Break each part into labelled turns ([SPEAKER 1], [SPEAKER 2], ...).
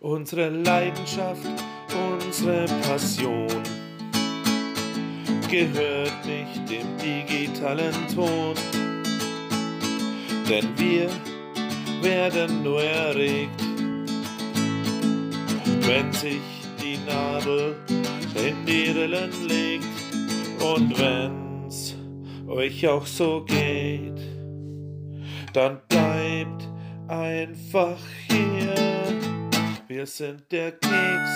[SPEAKER 1] unsere Leidenschaft, unsere Passion gehört nicht dem digitalen Ton, denn wir werden nur erregt, wenn sich die Nadel in die Rillen legt und wenn's euch auch so geht, dann bleibt einfach hier. Wir sind der Keks,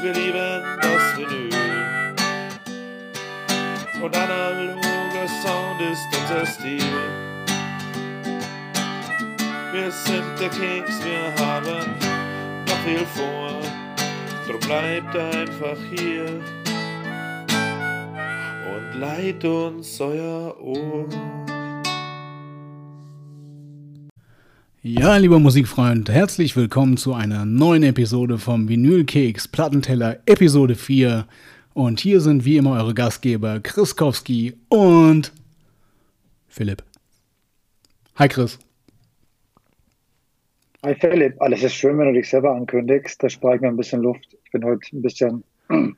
[SPEAKER 1] wir lieben das Vinyl. Und analoger Sound ist unser Stil. Wir sind der Keks, wir haben noch viel vor. Drum bleibt einfach hier und leiht uns euer Ohr.
[SPEAKER 2] Ja, lieber Musikfreund, herzlich willkommen zu einer neuen Episode vom Vinylkeks Plattenteller Episode 4. Und hier sind wie immer eure Gastgeber Chris Kowski und Philipp. Hi Chris.
[SPEAKER 3] Hi Philipp, alles ist schön, wenn du dich selber ankündigst. Da spare ich mir ein bisschen Luft. Ich bin heute ein bisschen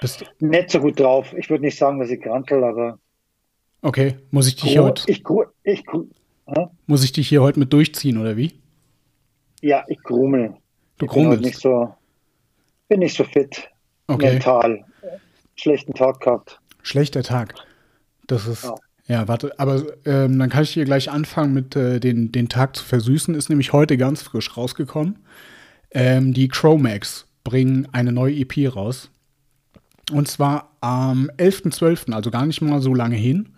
[SPEAKER 2] Bist
[SPEAKER 3] nicht so gut drauf. Ich würde nicht sagen, dass ich grantel, aber
[SPEAKER 2] okay, muss ich dich heute,
[SPEAKER 3] ich, gru- ich,
[SPEAKER 2] muss ich dich hier heute mit durchziehen oder wie?
[SPEAKER 3] ja, ich grummel.
[SPEAKER 2] Du
[SPEAKER 3] ich bin
[SPEAKER 2] grummelst.
[SPEAKER 3] nicht so, bin nicht so fit
[SPEAKER 2] Okay,
[SPEAKER 3] mental. Schlechten Tag gehabt.
[SPEAKER 2] schlechter Tag. Das ist
[SPEAKER 3] Ja.
[SPEAKER 2] ja, warte, aber ähm, dann kann ich hier gleich anfangen mit äh, den, den Tag zu versüßen. Ist nämlich heute ganz frisch rausgekommen. Ähm, die Chromax bringen eine neue EP raus. Und zwar am 11.12., also gar nicht mal so lange hin.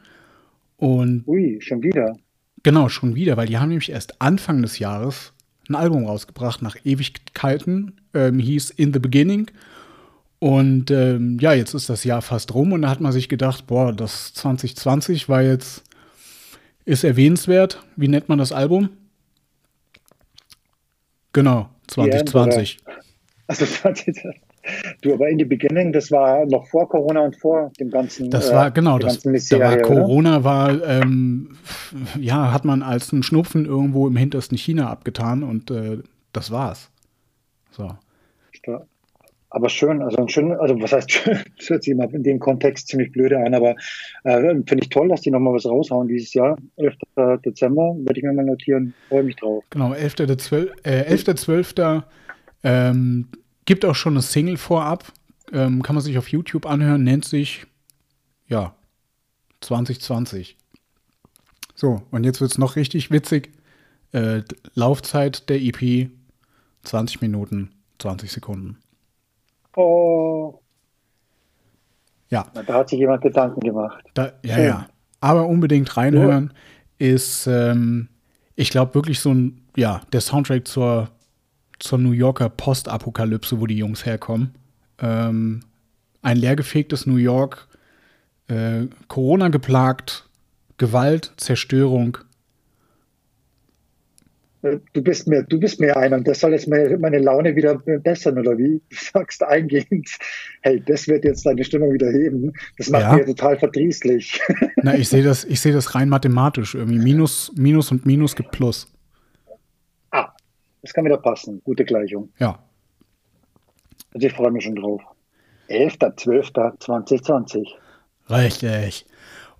[SPEAKER 2] Und
[SPEAKER 3] Ui, schon wieder.
[SPEAKER 2] Genau, schon wieder, weil die haben nämlich erst Anfang des Jahres ein Album rausgebracht, nach Ewigkeiten, ähm, hieß In the Beginning. Und ähm, ja, jetzt ist das Jahr fast rum und da hat man sich gedacht, boah, das 2020 war jetzt, ist erwähnenswert. Wie nennt man das Album? Genau, 2020.
[SPEAKER 3] Also du, aber in the beginning, das war noch vor Corona und vor dem ganzen.
[SPEAKER 2] Das
[SPEAKER 3] äh,
[SPEAKER 2] war, genau,
[SPEAKER 3] der
[SPEAKER 2] das, da war? Corona, war, ähm, ja, hat man als einen Schnupfen irgendwo im hintersten China abgetan und äh, das war's. So.
[SPEAKER 3] Ja. Aber schön, also ein schön, also was heißt schön, das hört sich immer in dem Kontext ziemlich blöde an, aber äh, finde ich toll, dass die nochmal was raushauen dieses Jahr. 11. Dezember, werde ich mir mal notieren, freue mich drauf.
[SPEAKER 2] Genau, 11.12. Äh, 11.12. Ähm, gibt auch schon eine Single vorab. Ähm, kann man sich auf YouTube anhören, nennt sich, ja, 2020. So, und jetzt wird es noch richtig witzig. Äh, Laufzeit der EP 20 Minuten, 20 Sekunden.
[SPEAKER 3] Oh,
[SPEAKER 2] Ja,
[SPEAKER 3] da hat sich jemand Gedanken gemacht.
[SPEAKER 2] da, ja,
[SPEAKER 3] Schön.
[SPEAKER 2] ja. Aber unbedingt reinhören ist, ähm, ich glaube, wirklich so ein, ja, der Soundtrack zur, zur New Yorker Postapokalypse, wo die Jungs herkommen. Ähm, ein leergefegtes New York, äh, Corona geplagt, Gewalt, Zerstörung.
[SPEAKER 3] Äh, Du bist mir, du bist mir einer und das soll jetzt meine, meine Laune wieder bessern, oder wie? Du sagst eingehend, hey, das wird jetzt deine Stimmung wieder heben. Das macht
[SPEAKER 2] Ja.
[SPEAKER 3] mir total verdrießlich.
[SPEAKER 2] Na, ich sehe das, ich sehe das rein mathematisch irgendwie. Minus, Minus und Minus gibt Plus.
[SPEAKER 3] Das kann wieder passen. Gute Gleichung.
[SPEAKER 2] Ja.
[SPEAKER 3] Also ich freue mich schon drauf. 11.12.2020.
[SPEAKER 2] Richtig.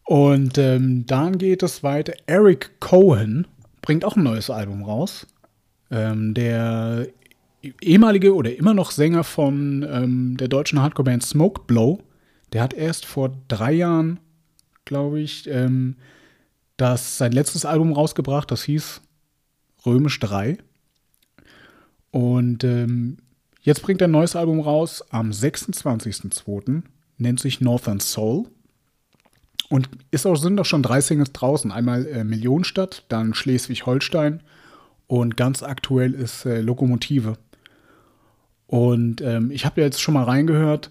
[SPEAKER 2] Und ähm, dann geht es weiter. Eric Cohen bringt auch ein neues Album raus. Ähm, der ehemalige oder immer noch Sänger von ähm, der deutschen Hardcore-Band Smoke Blow, der hat erst vor drei Jahren, glaube ich, ähm, das, sein letztes Album rausgebracht. Das hieß Römisch 3. Und ähm, jetzt bringt er ein neues Album raus am 26.02. Nennt sich Northern Soul. Und ist auch, sind auch schon drei Singles draußen. Einmal äh, Millionenstadt, dann Schleswig-Holstein und ganz aktuell ist äh, Lokomotive. Und ähm, ich habe jetzt schon mal reingehört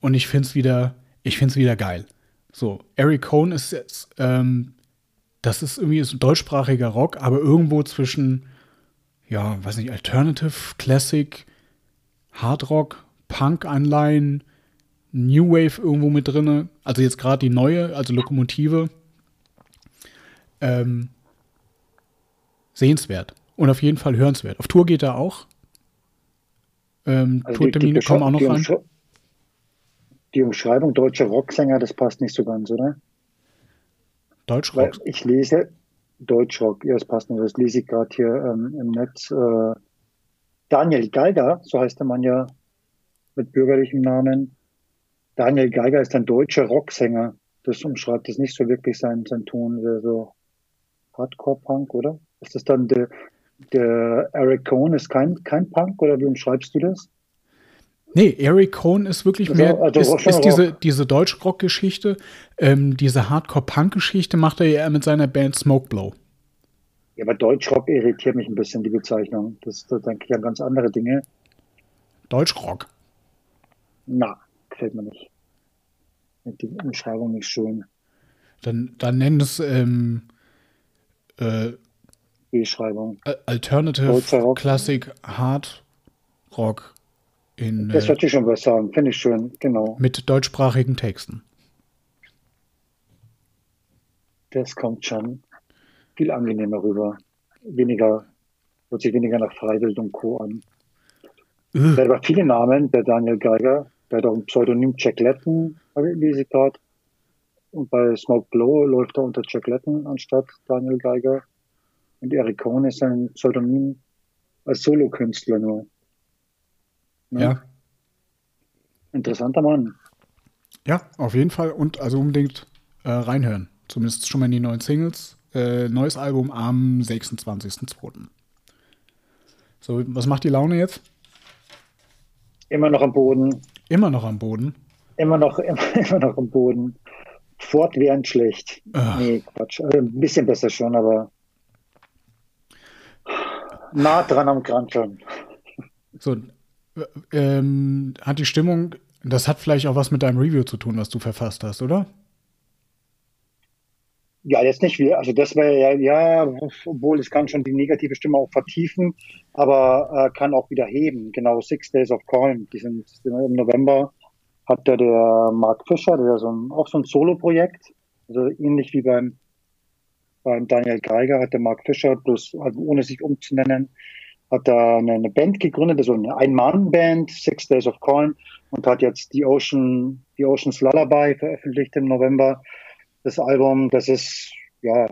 [SPEAKER 2] und ich finde es wieder, wieder geil. So, Eric Cohn ist jetzt, ähm, das ist irgendwie so deutschsprachiger Rock, aber irgendwo zwischen, ja, weiß nicht, Alternative, Classic, Hardrock, Punk-Anleihen, New Wave irgendwo mit drinne. Also jetzt gerade die neue, also Lokomotive. Ähm, sehenswert. Und auf jeden Fall hörenswert. Auf Tour geht er auch. Ähm, also Tourtermine die, die kommen auch noch
[SPEAKER 3] rein. Die Umschreibung deutscher Rocksänger, das passt nicht so ganz, oder?
[SPEAKER 2] Deutschrock?
[SPEAKER 3] Ich lese Deutschrock, ja, das passt nicht. Das lese ich gerade hier ähm, im Netz. Äh, Daniel Geiger, so heißt der Mann ja mit bürgerlichem Namen. Daniel Geiger ist ein deutscher Rocksänger. Das umschreibt es nicht so wirklich sein, sein Ton, so Hardcore-Punk, oder? Ist das dann der, der Eric Cohn ist kein, kein Punk oder wie umschreibst du das?
[SPEAKER 2] Nee, Eric Cohn ist wirklich also, mehr, also ist, ist diese, diese Deutsch-Rock-Geschichte, ähm, diese Hardcore-Punk-Geschichte macht er ja mit seiner Band Smokeblow.
[SPEAKER 3] Ja, aber Deutschrock irritiert mich ein bisschen, die Bezeichnung. Das, da denke ich an ganz andere Dinge.
[SPEAKER 2] Deutschrock?
[SPEAKER 3] Na, gefällt mir nicht. Die Umschreibung nicht schön.
[SPEAKER 2] Dann, dann nennen es ähm, äh,
[SPEAKER 3] Beschreibung.
[SPEAKER 2] Alternative Classic Hard Rock in.
[SPEAKER 3] Das hört sich schon was sagen, finde ich schön, genau.
[SPEAKER 2] Mit deutschsprachigen Texten.
[SPEAKER 3] Das kommt schon viel angenehmer rüber. Weniger, hört sich weniger nach Freiwild und Co. an. Uh. Der hat viele Namen, der Daniel Geiger. Der hat auch ein Pseudonym Jack Letton, lese ich gerade. Und bei Smoke Blow läuft er unter Jack Letton anstatt Daniel Geiger. Und Eric Cohn ist ein Pseudonym als Solokünstler nur.
[SPEAKER 2] Ne? Ja.
[SPEAKER 3] Interessanter Mann.
[SPEAKER 2] Ja, auf jeden Fall. Und also unbedingt äh, reinhören. Zumindest schon mal in die neuen Singles. Äh, neues Album am 26.02. So, was macht die Laune jetzt?
[SPEAKER 3] Immer noch am Boden.
[SPEAKER 2] Immer noch am Boden?
[SPEAKER 3] Immer noch, immer, immer noch am Boden. Fortwährend schlecht. Ach. Nee, Quatsch. Also ein bisschen besser schon, aber nah dran am Krankeln.
[SPEAKER 2] So, ähm, hat die Stimmung, das hat vielleicht auch was mit deinem Review zu tun, was du verfasst hast, oder?
[SPEAKER 3] Ja, jetzt nicht wie, also das wäre ja, ja, obwohl es kann schon die negative Stimme auch vertiefen, aber äh, kann auch wieder heben. Genau, Six Days of Calm, die sind im November hat der, der Mark Fischer, der so ein, auch so ein Solo-Projekt, also ähnlich wie beim, beim Daniel Geiger hat der Mark Fischer, bloß also ohne sich umzunennen, hat da eine, Band gegründet, also eine Ein-Mann-Band, Six Days of Calm, und hat jetzt die Ocean, die Ocean's Lullaby veröffentlicht im November. Das Album, das ist ja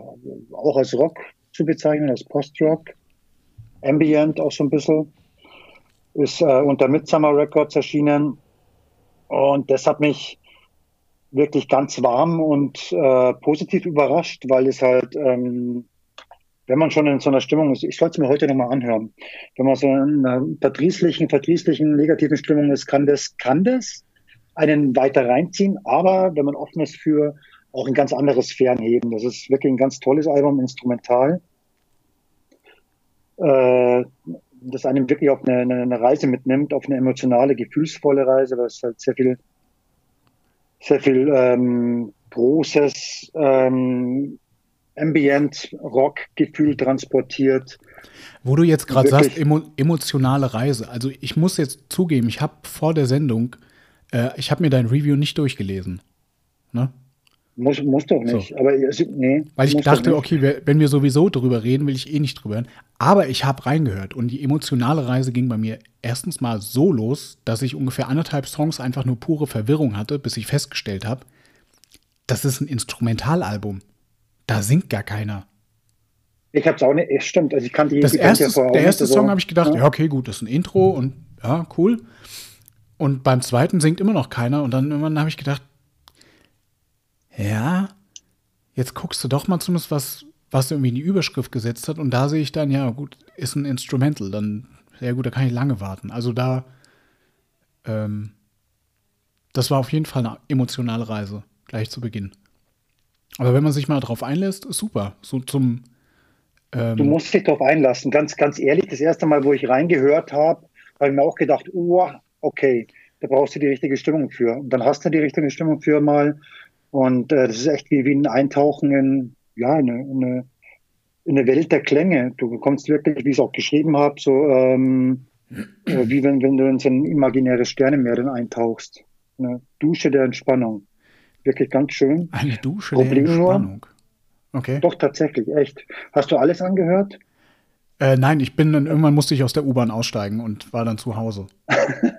[SPEAKER 3] auch als Rock zu bezeichnen, als Post-Rock, Ambient auch so ein bisschen, ist äh, unter Midsummer Records erschienen. Und das hat mich wirklich ganz warm und äh, positiv überrascht, weil es halt ähm, wenn man schon in so einer Stimmung ist, ich sollte es mir heute nochmal anhören, wenn man so in einer verdrießlichen, verdrießlichen, negativen Stimmung ist, kann das, kann das einen weiter reinziehen, aber wenn man offen ist für auch ein ganz anderes Fernheben. Das ist wirklich ein ganz tolles Album, instrumental. Äh, das einem wirklich auf eine, eine, Reise mitnimmt, auf eine emotionale, gefühlsvolle Reise, weil es halt sehr viel, sehr viel ähm, Großes, ähm, Ambient-Rock-Gefühl transportiert.
[SPEAKER 2] Wo du jetzt gerade sagst, emo emotionale Reise. Also ich muss jetzt zugeben, ich habe vor der Sendung, äh, ich habe mir dein Review nicht durchgelesen. Ne?
[SPEAKER 3] Muss, muss doch nicht. So. Aber nee,
[SPEAKER 2] Weil ich dachte, okay, wenn wir sowieso drüber reden, will ich eh nicht drüber hören. Aber ich habe reingehört und die emotionale Reise ging bei mir erstens mal so los, dass ich ungefähr anderthalb Songs einfach nur pure Verwirrung hatte, bis ich festgestellt habe, das ist ein Instrumentalalbum. Da singt gar keiner.
[SPEAKER 3] Ich hab's auch nicht, stimmt. Also ich kann die,
[SPEAKER 2] das die erste, ja Der erste Song so. habe ich gedacht, ja. ja, okay, gut, das ist ein Intro und ja, cool. Und beim zweiten singt immer noch keiner und dann irgendwann habe ich gedacht, ja, jetzt guckst du doch mal zumindest, was, was irgendwie in die Überschrift gesetzt hat. Und da sehe ich dann, ja, gut, ist ein Instrumental. Dann, ja gut, da kann ich lange warten. Also da, ähm, das war auf jeden Fall eine emotionale Reise, gleich zu Beginn. Aber wenn man sich mal drauf einlässt, super. So zum.
[SPEAKER 3] Ähm du musst dich darauf einlassen. Ganz, ganz ehrlich, das erste Mal, wo ich reingehört habe, habe ich mir auch gedacht, oh, okay, da brauchst du die richtige Stimmung für. Und dann hast du die richtige Stimmung für mal. Und äh, das ist echt wie, wie ein Eintauchen in, ja, eine, eine, in eine Welt der Klänge. Du bekommst wirklich, wie ich es auch geschrieben habe, so ähm, äh, wie wenn, wenn du in so ein imaginäres Sternenmeer dann eintauchst. Eine Dusche der Entspannung wirklich ganz schön.
[SPEAKER 2] Eine Dusche Problem der Entspannung.
[SPEAKER 3] Okay. Doch, tatsächlich, echt. Hast du alles angehört?
[SPEAKER 2] Äh, nein, ich bin dann irgendwann musste ich aus der U-Bahn aussteigen und war dann zu Hause.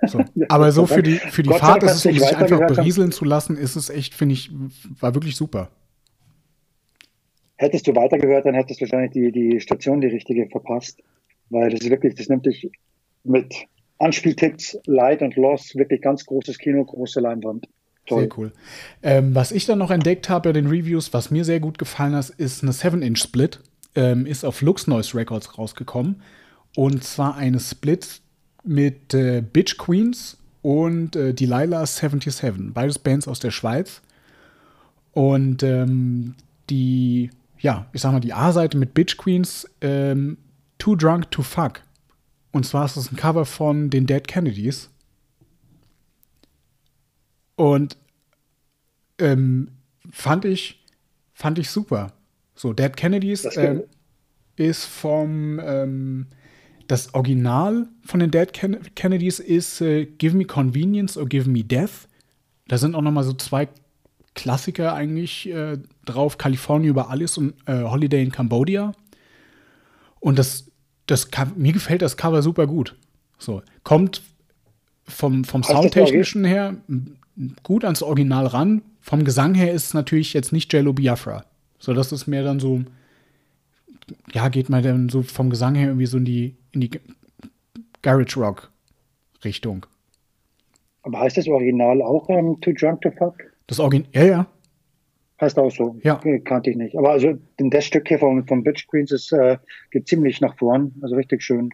[SPEAKER 2] So. Aber so für die, für die Fahrt ist es, um sich einfach berieseln zu lassen, ist es echt, finde ich, war wirklich super.
[SPEAKER 3] Hättest du weitergehört, dann hättest du wahrscheinlich die, die Station die richtige verpasst. Weil das ist wirklich, das nimmt dich mit Anspieltipps, Light und Loss, wirklich ganz großes Kino, große Leinwand.
[SPEAKER 2] Toll. Sehr cool. Ähm, was ich dann noch entdeckt habe bei den Reviews, was mir sehr gut gefallen hat, ist eine 7-Inch-Split. Ähm, ist auf Lux Noise Records rausgekommen. Und zwar eine Split mit äh, Bitch Queens und äh, Delilah 77. Beides Bands aus der Schweiz. Und ähm, die, ja, ich sag mal, die A-Seite mit Bitch Queens, ähm, Too Drunk to Fuck. Und zwar ist es ein Cover von den Dead Kennedys. Und ähm, fand ich fand ich super. So, Dead Kennedys äh, ist vom ähm, das Original von den Dead Ken Kennedys ist äh, Give Me Convenience or Give Me Death. Da sind auch noch mal so zwei Klassiker eigentlich äh, drauf: California über alles und äh, Holiday in Cambodia. Und das, das mir gefällt das Cover super gut. So kommt vom, vom Soundtechnischen her gut ans Original ran. Vom Gesang her ist es natürlich jetzt nicht Jello Biafra. So, das ist mehr dann so, ja, geht mal dann so vom Gesang her irgendwie so in die, in die Garage Rock Richtung.
[SPEAKER 3] Aber heißt das Original auch um, Too Drunk to Fuck?
[SPEAKER 2] Das Original, ja, ja.
[SPEAKER 3] Heißt auch so. Ja. Kannte ich nicht. Aber also das Stück hier von, von Bitch Queens ist, äh, geht ziemlich nach vorn. Also richtig schön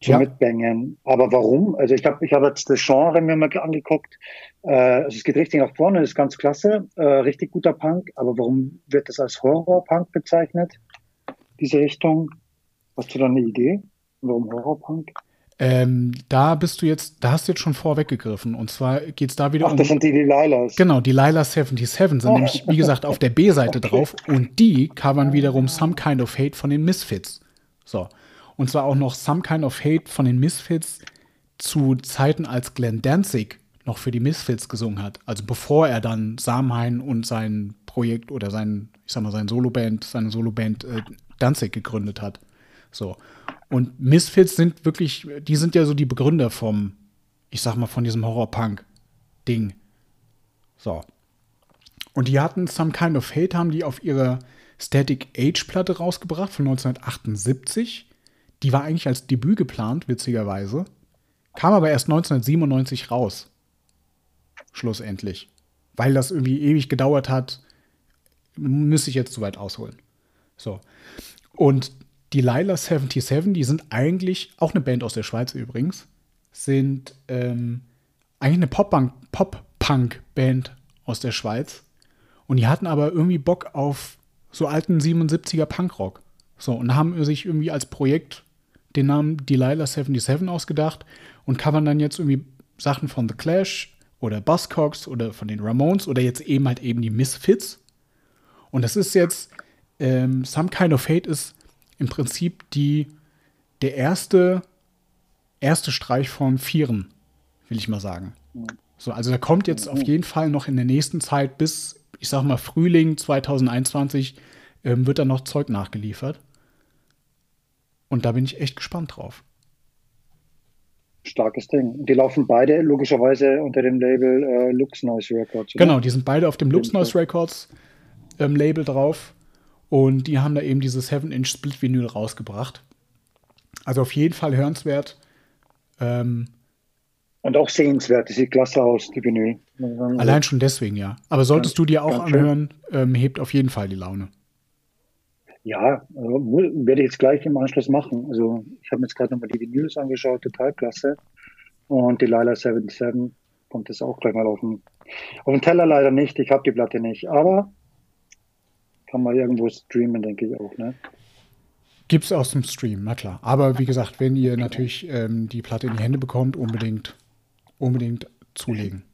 [SPEAKER 3] zu ja. mitbängen. Aber warum? Also ich habe ich hab jetzt das Genre mir mal angeguckt. Äh, also es geht richtig nach vorne, ist ganz klasse, äh, richtig guter Punk. Aber warum wird das als Horror-Punk bezeichnet? Diese Richtung? Hast du da eine Idee? Warum Horror-Punk?
[SPEAKER 2] Ähm, da bist du jetzt, da hast du jetzt schon vorweggegriffen. Und zwar geht es da wieder
[SPEAKER 3] Ach, um. das sind die Delilahs.
[SPEAKER 2] Genau, die Lila 77 sind oh. nämlich, wie gesagt, auf der B-Seite okay. drauf. Und die covern wiederum Some Kind of Hate von den Misfits. So. Und zwar auch noch Some Kind of Hate von den Misfits zu Zeiten, als Glenn Danzig noch für die Misfits gesungen hat. Also bevor er dann Samhain und sein Projekt oder sein, ich sag mal, sein Soloband, seine Soloband äh, Danzig gegründet hat. So. Und Misfits sind wirklich, die sind ja so die Begründer vom, ich sag mal, von diesem Horror-Punk-Ding. So. Und die hatten Some Kind of Hate, haben die auf ihrer Static Age-Platte rausgebracht von 1978. Die war eigentlich als Debüt geplant, witzigerweise. Kam aber erst 1997 raus. Schlussendlich. Weil das irgendwie ewig gedauert hat, müsste ich jetzt zu weit ausholen. So. Und die Lila 77, die sind eigentlich, auch eine Band aus der Schweiz übrigens, sind ähm, eigentlich eine Pop-Punk-Band aus der Schweiz. Und die hatten aber irgendwie Bock auf so alten 77er Punkrock. So, und haben sich irgendwie als Projekt den Namen Delilah 77 ausgedacht und covern dann jetzt irgendwie Sachen von The Clash oder Buzzcocks oder von den Ramones oder jetzt eben halt eben die Misfits. Und das ist jetzt, ähm, Some Kind of Hate ist im Prinzip die, der erste, erste Streich von Vieren, will ich mal sagen. So, also da kommt jetzt auf jeden Fall noch in der nächsten Zeit bis, ich sag mal, Frühling 2021 ähm, wird da noch Zeug nachgeliefert. Und da bin ich echt gespannt drauf.
[SPEAKER 3] Starkes Ding. Die laufen beide logischerweise unter dem Label äh, Lux Noise Records.
[SPEAKER 2] Oder? Genau, die sind beide auf dem Lux Noise Records ähm, Label drauf. Und die haben da eben dieses 7-Inch Split-Vinyl rausgebracht. Also auf jeden Fall hörenswert. Ähm,
[SPEAKER 3] und auch sehenswert, das sieht klasse aus, die Vinyl.
[SPEAKER 2] Allein schon deswegen, ja. Aber solltest ja, du dir auch anhören, ähm, hebt auf jeden Fall die Laune.
[SPEAKER 3] Ja, also werde ich jetzt gleich im Anschluss machen. Also ich habe mir jetzt gerade nochmal die Vinyls angeschaut, total klasse. Und die Lila 77 kommt jetzt auch gleich mal auf den, auf den Teller leider nicht. Ich habe die Platte nicht, aber kann man irgendwo streamen, denke ich auch. Ne?
[SPEAKER 2] Gibt es aus dem Stream, na klar. Aber wie gesagt, wenn ihr natürlich ähm, die Platte in die Hände bekommt, unbedingt, unbedingt zulegen.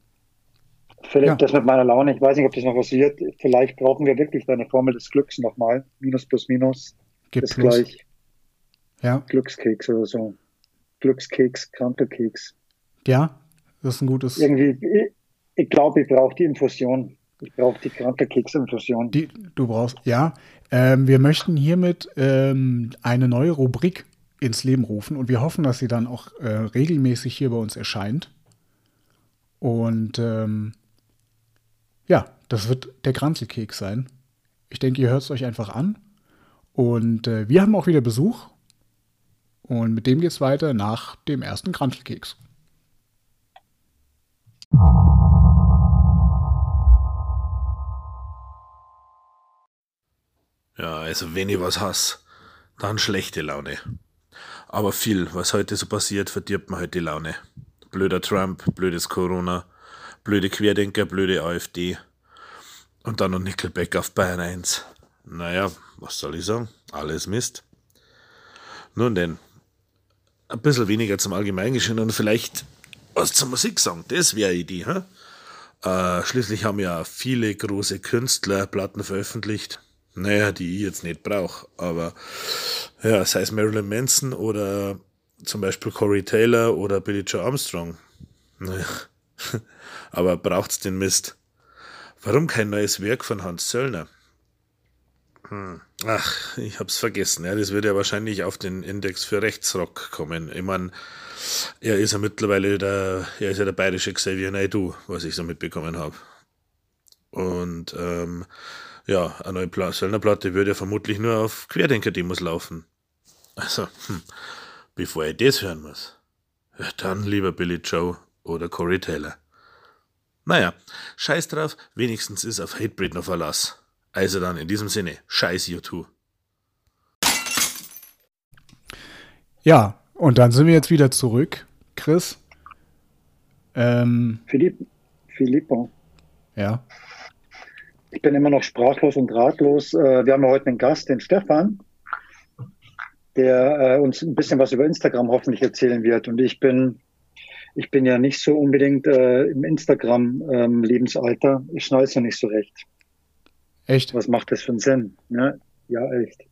[SPEAKER 3] Philipp, ja. das mit meiner Laune, ich weiß nicht, ob das noch was wird. Vielleicht brauchen wir wirklich deine Formel des Glücks nochmal. Minus plus minus
[SPEAKER 2] Gibt ist plus. gleich
[SPEAKER 3] ja. Glückskeks oder so. Glückskeks, Krankelkeks.
[SPEAKER 2] Ja, das ist ein gutes.
[SPEAKER 3] Irgendwie, ich, ich glaube, ich brauche die Infusion. Ich brauche die Krankelkeksinfusion.
[SPEAKER 2] Die, du brauchst, ja. Ähm, wir möchten hiermit ähm, eine neue Rubrik ins Leben rufen und wir hoffen, dass sie dann auch äh, regelmäßig hier bei uns erscheint. Und ähm, ja, das wird der Kranzelkeks sein. Ich denke, ihr hört es euch einfach an. Und äh, wir haben auch wieder Besuch. Und mit dem geht es weiter nach dem ersten Kranzelkeks.
[SPEAKER 1] Ja, also wenn ich was hasse, dann schlechte Laune. Aber viel, was heute so passiert, verdirbt mir heute die Laune. Blöder Trump, blödes Corona, blöde Querdenker, blöde AfD. Und dann noch Nickelback auf Bayern 1. Naja, was soll ich sagen? Alles Mist. Nun denn, ein bisschen weniger zum Allgemeingeschehen und vielleicht was zur Musik sagen. Das wäre eine Idee, hä? Äh, schließlich haben ja viele große Künstler Platten veröffentlicht. Naja, die ich jetzt nicht brauche, aber ja, sei es Marilyn Manson oder zum Beispiel Corey Taylor oder Billy Joe Armstrong. Naja, aber braucht's den Mist? Warum kein neues Werk von Hans Zöllner? Hm. Ach, ich hab's vergessen. Ja, das wird ja wahrscheinlich auf den Index für Rechtsrock kommen. Ich meine, er ist ja mittlerweile der, er ist ja der bayerische Xavier Naidoo, was ich so mitbekommen habe. Und ähm, ja, eine neue Söllner-Platte würde ja vermutlich nur auf Querdenker-Demos laufen. Also, hm, bevor ich das hören muss, ja, dann lieber Billy Joe oder Corey Taylor. Naja, scheiß drauf, wenigstens ist auf Hatebreed noch Verlass. Also dann in diesem Sinne, scheiß U2.
[SPEAKER 2] Ja, und dann sind wir jetzt wieder zurück. Chris? Ähm,
[SPEAKER 3] Philipp, Filippo.
[SPEAKER 2] Ja.
[SPEAKER 3] Ich bin immer noch sprachlos und ratlos. Äh, wir haben ja heute einen Gast, den Stefan, der äh, uns ein bisschen was über Instagram hoffentlich erzählen wird. Und ich bin, ich bin ja nicht so unbedingt äh, im Instagram-Lebensalter. Ähm, ich schnall's ja nicht so recht.
[SPEAKER 2] Echt?
[SPEAKER 3] Was macht das für einen Sinn? Ja, ja echt.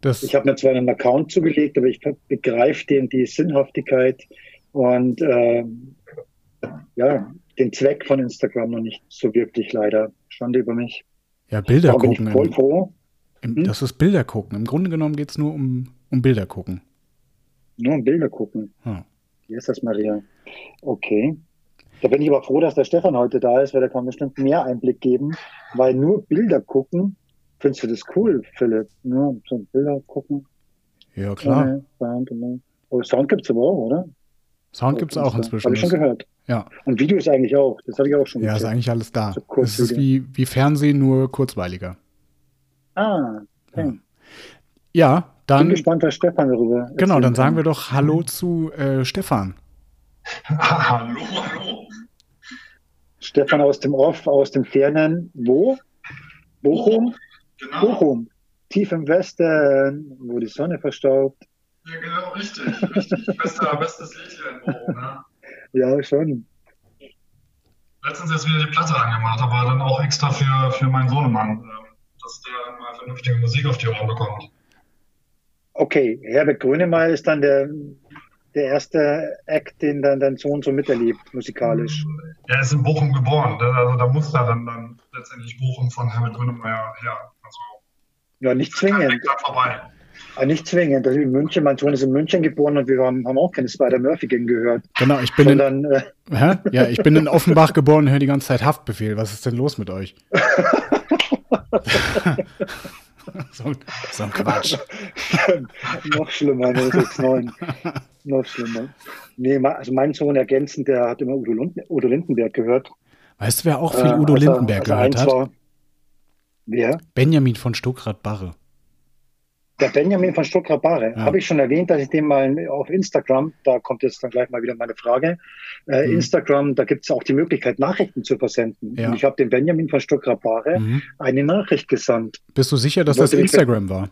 [SPEAKER 2] Das
[SPEAKER 3] ich habe mir zwar einen Account zugelegt, aber ich begreife den die Sinnhaftigkeit und äh, ja, den Zweck von Instagram noch nicht so wirklich leider. Schande über mich.
[SPEAKER 2] Ja, Bilder
[SPEAKER 3] bin
[SPEAKER 2] gucken.
[SPEAKER 3] ich voll froh.
[SPEAKER 2] im,
[SPEAKER 3] Hm?
[SPEAKER 2] Das ist Bilder gucken. Im Grunde genommen geht es nur um, um Bilder gucken.
[SPEAKER 3] Nur um Bilder gucken.
[SPEAKER 2] Hm.
[SPEAKER 3] Wie ist das, Maria? Okay. Da bin ich aber froh, dass der Stefan heute da ist, weil der kann bestimmt mehr Einblick geben, weil nur Bilder gucken, findest du das cool, Philipp? Nur so Bilder gucken.
[SPEAKER 2] Ja, klar.
[SPEAKER 3] Ohne Sound, und- oh, Sound gibt's aber auch, oder?
[SPEAKER 2] Sound gibt es auch inzwischen.
[SPEAKER 3] Habe ich schon gehört.
[SPEAKER 2] ja,
[SPEAKER 3] Und Videos eigentlich auch. Das habe ich auch schon
[SPEAKER 2] ja, ist eigentlich alles da.
[SPEAKER 3] So
[SPEAKER 2] Es ist wie, wie Fernsehen, nur kurzweiliger.
[SPEAKER 3] Ah, okay.
[SPEAKER 2] Ja,
[SPEAKER 3] Bin
[SPEAKER 2] dann,
[SPEAKER 3] gespannt, was Stefan darüber
[SPEAKER 2] genau, dann sagen
[SPEAKER 3] kann.
[SPEAKER 2] wir doch Hallo zu äh, Stefan.
[SPEAKER 4] hallo, hallo.
[SPEAKER 3] Stefan aus dem Off, aus dem fernen, wo? Bochum?
[SPEAKER 4] Genau.
[SPEAKER 3] Bochum. Tief im Westen, wo die Sonne verstaubt.
[SPEAKER 4] Ja, genau, richtig. richtig. Bester, bestes Lied hier in Bochum. Ne?
[SPEAKER 3] Ja, schon.
[SPEAKER 4] Letztens jetzt wieder die Platte angemacht, aber dann auch extra für, für meinen Sohnemann, ähm, dass der mal vernünftige Musik auf die Ohren bekommt.
[SPEAKER 3] Okay, Herbert Grönemeyer ist dann der, der erste Act, den dann dein Sohn so miterlebt, musikalisch.
[SPEAKER 4] Er ist in Bochum geboren, ne? also da muss da dann, dann letztendlich Bochum von Herbert Grönemeyer her. Also
[SPEAKER 3] Ja, nicht zwingend.
[SPEAKER 4] Vorbei.
[SPEAKER 3] Ah, nicht zwingend. Also in München, mein Sohn ist in München geboren und wir haben, haben auch keine Spider-Murphy-Gang gehört.
[SPEAKER 2] Genau, ich bin in,
[SPEAKER 3] Sondern, äh,
[SPEAKER 2] hä? ja, ich bin in Offenbach geboren und höre die ganze Zeit Haftbefehl. Was ist denn los mit euch? so, so ein Quatsch.
[SPEAKER 3] noch schlimmer, 069. noch schlimmer. Nee, also mein Sohn ergänzend, der hat immer Udo, Lund, Udo Lindenberg gehört.
[SPEAKER 2] Weißt du, wer auch viel
[SPEAKER 3] Äh,
[SPEAKER 2] Udo
[SPEAKER 3] als er-
[SPEAKER 2] Lindenberg
[SPEAKER 3] als er
[SPEAKER 2] gehört hat?
[SPEAKER 3] war. Wer?
[SPEAKER 2] Benjamin von Stuckrad-Barre.
[SPEAKER 3] Der Benjamin von Stuttgart-Barre.
[SPEAKER 2] Ja.
[SPEAKER 3] Habe ich schon erwähnt, dass ich den mal auf Instagram, da kommt jetzt dann gleich mal wieder meine Frage, äh,
[SPEAKER 2] Mhm.
[SPEAKER 3] Instagram, da gibt es auch die Möglichkeit, Nachrichten zu versenden.
[SPEAKER 2] Ja.
[SPEAKER 3] Und ich habe dem Benjamin von Stuttgart-Barre
[SPEAKER 2] Mhm.
[SPEAKER 3] eine Nachricht gesandt.
[SPEAKER 2] Bist du sicher, dass das Instagram war?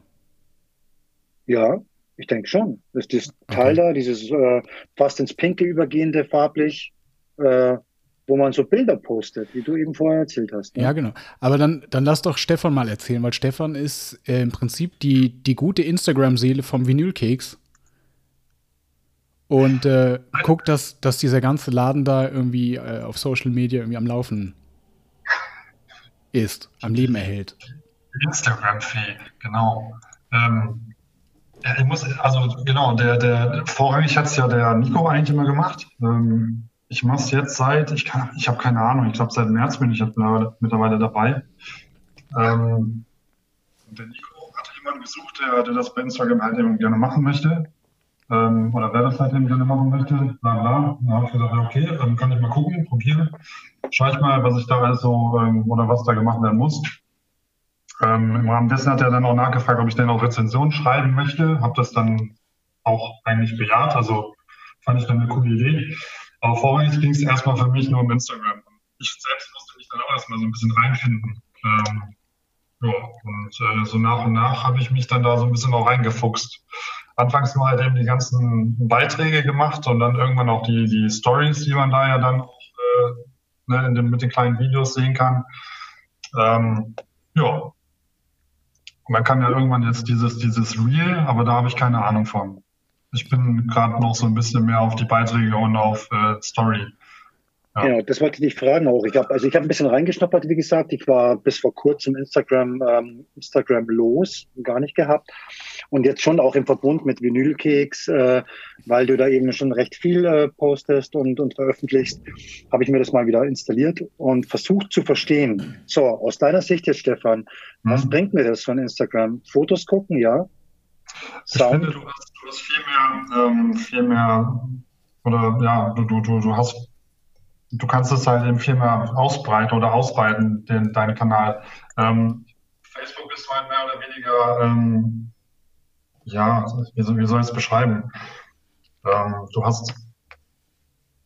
[SPEAKER 3] Ja, ich denke schon. Das ist dieses Teil da, dieses äh, fast ins Pinke übergehende, farblich, äh, wo man so Bilder postet, wie du eben vorher erzählt hast. ne?
[SPEAKER 2] Ja, genau. Aber dann, dann lass doch Stefan mal erzählen, weil Stefan ist äh, im Prinzip die, die gute Instagram-Seele vom Vinylkeks. Und äh, guckt, dass, dass dieser ganze Laden da irgendwie äh, auf Social Media irgendwie am Laufen ist, am Leben erhält.
[SPEAKER 4] Instagram-fähig, genau. Ähm, ich muss, also genau, der, der vorrangig hat es ja der Nico eigentlich immer gemacht. Ähm, ich mache es jetzt seit, ich kann, ich habe keine Ahnung, ich glaube seit März bin ich mittlerweile dabei. Ähm, der Nico hat jemanden gesucht, der, der das bei Instagram halt eben gerne machen möchte. Ähm, oder wer das halt eben gerne machen möchte, bla bla. Da habe ich gesagt, okay, dann kann ich mal gucken, probieren. Schau ich mal, was ich da alles so ähm, oder was da gemacht werden muss. Ähm, Im Rahmen dessen hat er dann auch nachgefragt, ob ich denn auch Rezensionen schreiben möchte. Habe das dann auch eigentlich bejaht. Also fand ich dann eine coole Idee. Aber vorrangig ging es erstmal für mich nur um Instagram. Ich selbst musste mich dann auch erstmal so ein bisschen reinfinden. Ähm, ja, und äh, so nach und nach habe ich mich dann da so ein bisschen auch reingefuchst. Anfangs nur halt eben die ganzen Beiträge gemacht und dann irgendwann auch die, die Stories, die man da ja dann auch äh, ne, den, mit den kleinen Videos sehen kann. Ähm, ja, man kann ja irgendwann jetzt dieses, dieses Real, aber da habe ich keine Ahnung von. Ich bin gerade noch so ein bisschen mehr auf die Beiträge und auf äh, Story.
[SPEAKER 3] Ja. Genau, das wollte ich dich fragen auch. Ich habe also ich habe ein bisschen reingeschnuppert, wie gesagt. Ich war bis vor kurzem Instagram ähm, Instagram los, gar nicht gehabt und jetzt schon auch im Verbund mit Vinylkeks, äh, weil du da eben schon recht viel äh, postest und, und veröffentlichst, habe ich mir das mal wieder installiert und versucht zu verstehen. So, aus deiner Sicht jetzt, Stefan, mhm. was bringt mir das von Instagram? Fotos gucken, ja?
[SPEAKER 4] Ich finde, du hast, du hast viel mehr, ähm, viel mehr, oder ja, du, du, du, du hast du kannst es halt eben viel mehr ausbreiten oder ausweiten, den, deinen Kanal. Ähm, Facebook ist halt mehr oder weniger ähm, ja, wie soll, wie soll ich es beschreiben? Ähm, du hast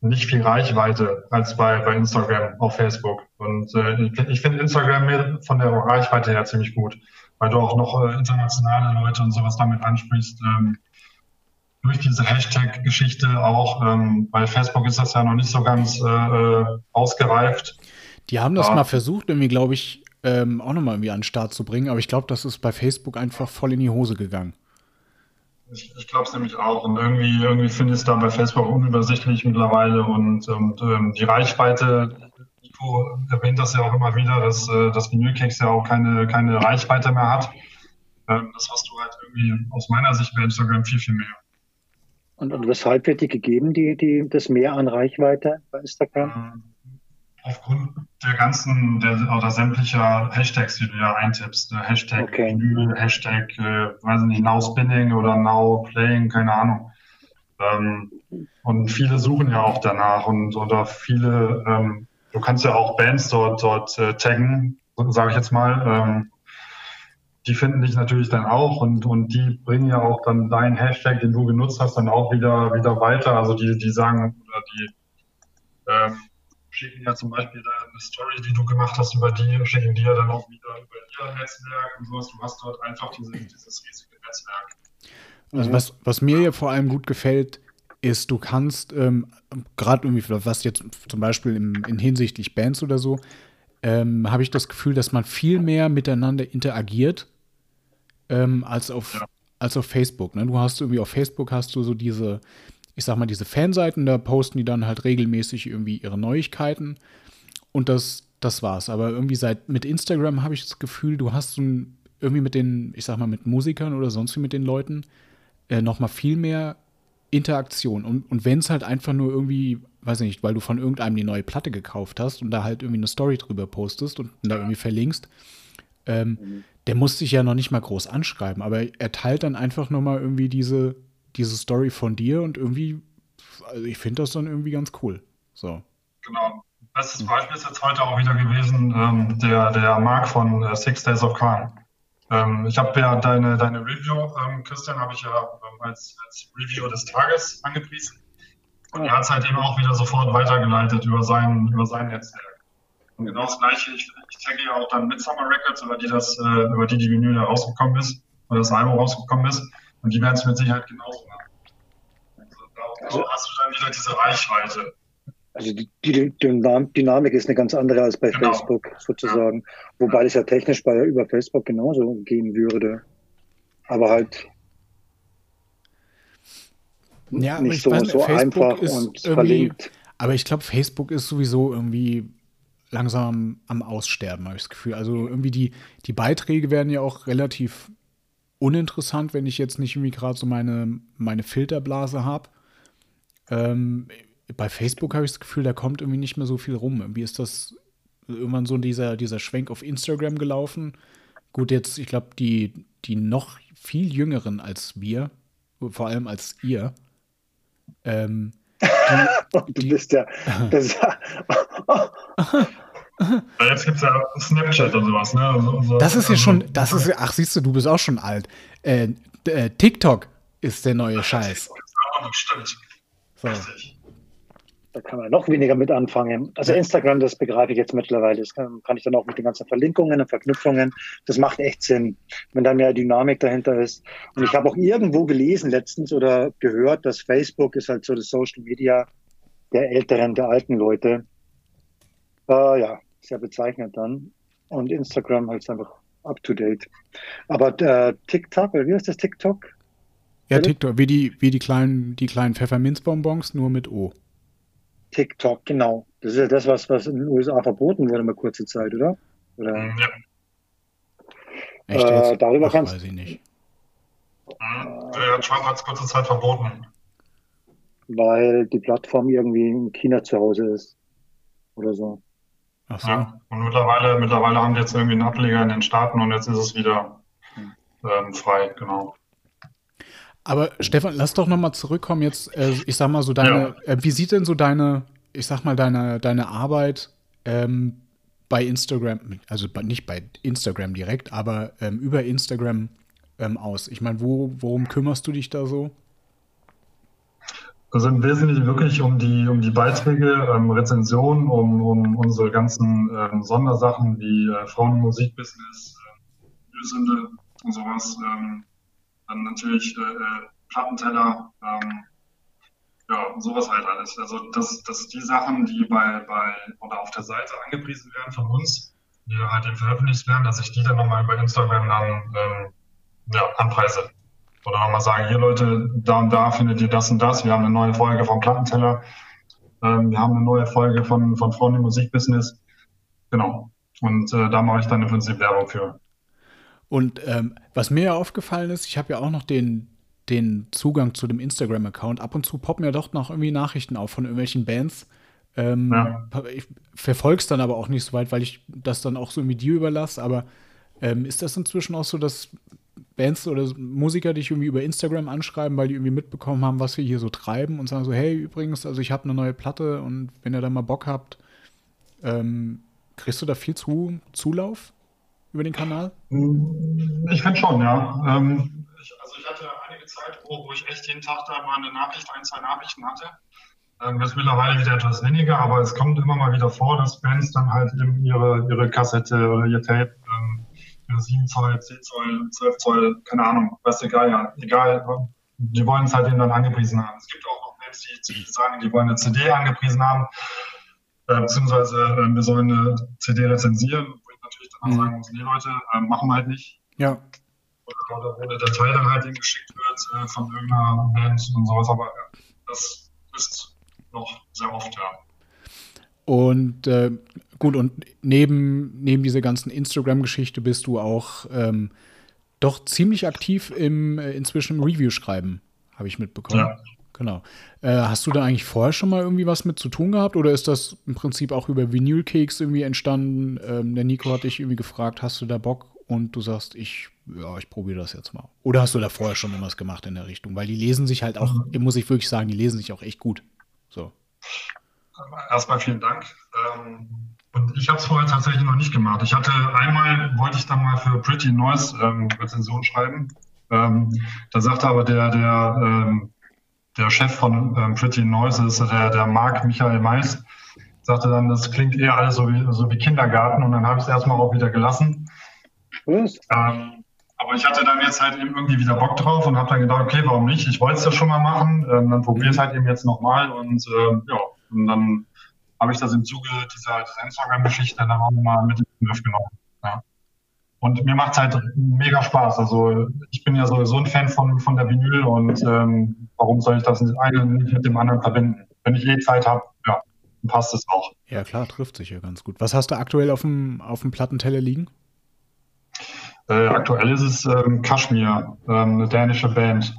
[SPEAKER 4] nicht viel Reichweite als bei, bei Instagram auf Facebook. Und äh, ich, ich finde Instagram von der Reichweite her ziemlich gut, weil du auch noch äh, internationale Leute und sowas damit ansprichst. Ähm, durch diese Hashtag-Geschichte auch, ähm, bei Facebook ist das ja noch nicht so ganz äh, äh ausgereift.
[SPEAKER 2] Die haben das ja. mal versucht, irgendwie, glaube ich, ähm, auch nochmal irgendwie an den Start zu bringen, aber ich glaube, das ist bei Facebook einfach voll in die Hose gegangen.
[SPEAKER 4] Ich, ich glaube es nämlich auch. Und irgendwie, irgendwie finde ich es da bei Facebook unübersichtlich mittlerweile und, und ähm, die Reichweite, Nico erwähnt das ja auch immer wieder, dass äh, das Vinylkeks ja auch keine, keine Reichweite mehr hat. Ähm, das hast du halt irgendwie aus meiner Sicht bei Instagram viel, viel mehr.
[SPEAKER 3] Und, und weshalb wird die gegeben, die, die, das Mehr an Reichweite bei Instagram? Ähm,
[SPEAKER 4] aufgrund der ganzen, der, oder sämtlicher Hashtags, die du ja eintippst. Ne? Hashtag okay. Vinyl, Hashtag, äh, weiß nicht, Now Spinning oder Now Playing, keine Ahnung. Ähm, und viele suchen ja auch danach und oder viele, ähm, du kannst ja auch Bands dort, dort äh, taggen, sage ich jetzt mal. Ähm, die finden dich natürlich dann auch und, und die bringen ja auch dann deinen Hashtag, den du genutzt hast, dann auch wieder, wieder weiter. Also die, die sagen, oder die, ähm, schicken ja zum Beispiel eine Story, die du gemacht hast über die, schicken die ja dann auch wieder über ihr Netzwerk und sowas. Du hast dort einfach diese, dieses riesige Netzwerk.
[SPEAKER 2] Also was, was mir hier vor allem gut gefällt, ist, du kannst ähm, gerade irgendwie, was jetzt zum Beispiel im, in hinsichtlich Bands oder so, ähm, habe ich das Gefühl, dass man viel mehr miteinander interagiert ähm, als auf ja. als auf Facebook. Ne? Du hast irgendwie auf Facebook hast du so diese ich sag mal, diese Fanseiten, da posten die dann halt regelmäßig irgendwie ihre Neuigkeiten. Und das, das war's. Aber irgendwie seit mit Instagram habe ich das Gefühl, du hast so ein, irgendwie mit den, ich sag mal, mit Musikern oder sonst wie mit den Leuten äh, noch mal viel mehr Interaktion. Und, und wenn es halt einfach nur irgendwie, weiß ich nicht, weil du von irgendeinem die neue Platte gekauft hast und da halt irgendwie eine Story drüber postest und da irgendwie verlinkst, ähm, mhm. der muss sich ja noch nicht mal groß anschreiben, aber er teilt dann einfach noch mal irgendwie diese, diese Story von dir und irgendwie, also ich finde das dann irgendwie ganz cool. So.
[SPEAKER 4] Genau. Bestes Beispiel ist jetzt heute auch wieder gewesen, ähm, der, der Marc von äh, Six Days of Calm. Ähm, ich habe ja deine, deine Review, ähm, Christian, habe ich ja ähm, als, als Review des Tages angepriesen. Und er hat es halt eben auch wieder sofort weitergeleitet über sein, über sein Netzwerk. Und genau das gleiche, ich, ich tagge ja auch dann Midsummer Records, über die das, äh, über die die Vinyl rausgekommen ist, oder das Album rausgekommen ist. Und die werden es mit Sicherheit genauso machen. Also da, also, hast du dann wieder diese Reichweite.
[SPEAKER 3] Also die, die, die, Dynamik ist eine ganz andere als bei genau. Facebook sozusagen. Ja. Wobei es ja technisch bei, über Facebook genauso gehen würde. Aber halt
[SPEAKER 2] ja, nicht so, nicht, so einfach und verlinkt. Aber ich glaube, Facebook ist sowieso irgendwie langsam am Aussterben, habe ich das Gefühl. Also irgendwie die, die Beiträge werden ja auch relativ uninteressant, wenn ich jetzt nicht irgendwie gerade so meine, meine Filterblase habe. Ähm, bei Facebook habe ich das Gefühl, da kommt irgendwie nicht mehr so viel rum. Irgendwie ist das irgendwann so dieser, dieser Schwenk auf Instagram gelaufen. Gut, jetzt, ich glaube, die, die noch viel jüngeren als wir, vor allem als ihr, ähm,
[SPEAKER 3] die, du bist ja. Das,
[SPEAKER 4] Jetzt gibt es ja Snapchat und sowas, ne? Also,
[SPEAKER 2] so, das ist ja schon, das ist ach siehst du, du bist auch schon alt. Äh, äh, TikTok ist der neue Scheiß.
[SPEAKER 4] Stimmt.
[SPEAKER 2] So.
[SPEAKER 3] Da kann man noch weniger mit anfangen. Also Instagram, das begreife ich jetzt mittlerweile. Das kann, kann, ich dann auch mit den ganzen Verlinkungen und Verknüpfungen. Das macht echt Sinn, wenn da mehr Dynamik dahinter ist. Und ich habe auch irgendwo gelesen letztens oder gehört, dass Facebook ist halt so das Social Media der älteren, der alten Leute. Äh, ja, sehr bezeichnend dann. Und Instagram halt einfach up to date. Aber äh, TikTok, oder wie heißt das TikTok?
[SPEAKER 2] Ja, TikTok, wie die, wie die kleinen, die kleinen Pfefferminzbonbons, nur mit O.
[SPEAKER 3] TikTok, genau. Das ist ja das, was, was in den USA verboten wurde mal kurze Zeit, oder? oder?
[SPEAKER 4] Mhm, ja.
[SPEAKER 2] Echt
[SPEAKER 3] äh, darüber
[SPEAKER 2] Ach,
[SPEAKER 3] kannst
[SPEAKER 2] weiß ich nicht.
[SPEAKER 4] Mhm. Ja, Trump hat es kurze Zeit verboten.
[SPEAKER 3] weil die Plattform irgendwie in China zu Hause ist. Oder so.
[SPEAKER 2] Ach so.
[SPEAKER 4] Ja. Und mittlerweile, mittlerweile haben die jetzt irgendwie einen Ableger in den Staaten und jetzt ist es wieder ähm, frei, genau.
[SPEAKER 2] Aber Stefan, lass doch noch mal zurückkommen jetzt. Äh, ich sag mal so deine. Äh, wie sieht denn so deine, ich sag mal deine deine Arbeit ähm, bei Instagram, also bei, nicht bei Instagram direkt, aber ähm, über Instagram ähm, aus? Ich meine, wo, worum kümmerst du dich da so?
[SPEAKER 4] Also im Wesentlichen wirklich um die, um die Beiträge, ähm, Rezensionen, um, um unsere ganzen ähm, Sondersachen wie äh, Frauen im Musikbusiness, äh, und sowas. Ähm, dann natürlich äh, Plattenteller, ähm, ja, sowas halt alles. Also das, das die Sachen, die bei, bei oder auf der Seite angepriesen werden von uns, die halt eben veröffentlicht werden, dass ich die dann nochmal über Instagram dann ähm, ja, anpreise. Oder nochmal sagen, hier Leute, da und da findet ihr das und das. Wir haben eine neue Folge vom Plattenteller. Ähm, wir haben eine neue Folge von, von Frauen im Musikbusiness. Genau. Und äh, da mache ich dann im Prinzip Werbung für.
[SPEAKER 2] Und ähm, was mir ja aufgefallen ist, ich habe ja auch noch den, den Zugang zu dem Instagram-Account. Ab und zu poppen ja doch noch irgendwie Nachrichten auf von irgendwelchen Bands. Ähm,
[SPEAKER 4] Ja.
[SPEAKER 2] Ich verfolge es dann aber auch nicht so weit, weil ich das dann auch so irgendwie dir überlasse. Aber ähm, ist das inzwischen auch so, dass Bands oder Musiker dich irgendwie über Instagram anschreiben, weil die irgendwie mitbekommen haben, was wir hier so treiben und sagen so, hey, übrigens, also ich habe eine neue Platte und wenn ihr da mal Bock habt, ähm, kriegst du da viel zu, Zulauf über den Kanal?
[SPEAKER 4] Ich finde schon, ja. Ähm, ich, also ich hatte einige Zeit, wo, wo ich echt jeden Tag da mal eine Nachricht, ein, zwei Nachrichten hatte. Ähm, jetzt mittlerweile wieder etwas weniger, aber es kommt immer mal wieder vor, dass Bands dann halt eben ihre, ihre Kassette oder ihr Tape, ähm, ihre 7 Zoll, 10 Zoll, 12 Zoll, keine Ahnung, was egal, ja, egal, die wollen es halt eben dann angepriesen haben. Es gibt auch noch Bands, die, die sagen, die wollen eine CD angepriesen haben, äh, beziehungsweise äh, wir sollen eine CD rezensieren, natürlich dann
[SPEAKER 2] Mhm.
[SPEAKER 4] sagen muss, nee Leute, äh, machen wir halt nicht
[SPEAKER 2] Ja.
[SPEAKER 4] oder, oder wo eine Datei dann halt geschickt wird äh, von irgendeiner Band und sowas, aber ja, das ist noch sehr oft, ja.
[SPEAKER 2] Und äh, gut, und neben, neben dieser ganzen Instagram-Geschichte bist du auch ähm, doch ziemlich aktiv im äh, inzwischen im Review-Schreiben, habe ich mitbekommen.
[SPEAKER 4] Ja.
[SPEAKER 2] Genau. Äh, hast du da eigentlich vorher schon mal irgendwie was mit zu tun gehabt oder ist das im Prinzip auch über Vinylcakes irgendwie entstanden? Ähm, der Nico hat dich irgendwie gefragt, hast du da Bock? Und du sagst, ich, ja, ich probiere das jetzt mal. Oder hast du da vorher schon irgendwas gemacht in der Richtung? Weil die lesen sich halt auch, muss ich wirklich sagen, die lesen sich auch echt gut. So.
[SPEAKER 4] Erstmal vielen Dank. Ähm, und ich habe es vorher tatsächlich noch nicht gemacht. Ich hatte einmal, wollte ich dann mal für Pretty Noise ähm, Rezension schreiben. Ähm, da sagte aber der, der, ähm, der Chef von ähm, Pretty Noise, das ist der, der Marc Michael Mais, sagte dann, das klingt eher alles so wie, so wie Kindergarten. Und dann habe ich es erstmal auch wieder gelassen. Ähm, aber ich hatte dann jetzt halt eben irgendwie wieder Bock drauf und habe dann gedacht, okay, warum nicht? Ich wollte es ja schon mal machen, ähm, dann probiere es halt eben jetzt nochmal und ähm, ja, und dann habe ich das im Zuge dieser, dieser Instagram-Geschichte dann auch mal mit in den Griff genommen. Ja. Und mir macht es halt mega Spaß. Also ich bin ja sowieso ein Fan von, von der Vinyl und ähm, warum soll ich das eine nicht mit dem anderen verbinden? Wenn ich eh Zeit habe, ja, passt es auch.
[SPEAKER 2] Ja, klar, trifft sich ja ganz gut. Was hast du aktuell auf dem, auf dem Plattenteller liegen?
[SPEAKER 4] Äh, aktuell ist es ähm, Kashmir, ähm, eine dänische Band.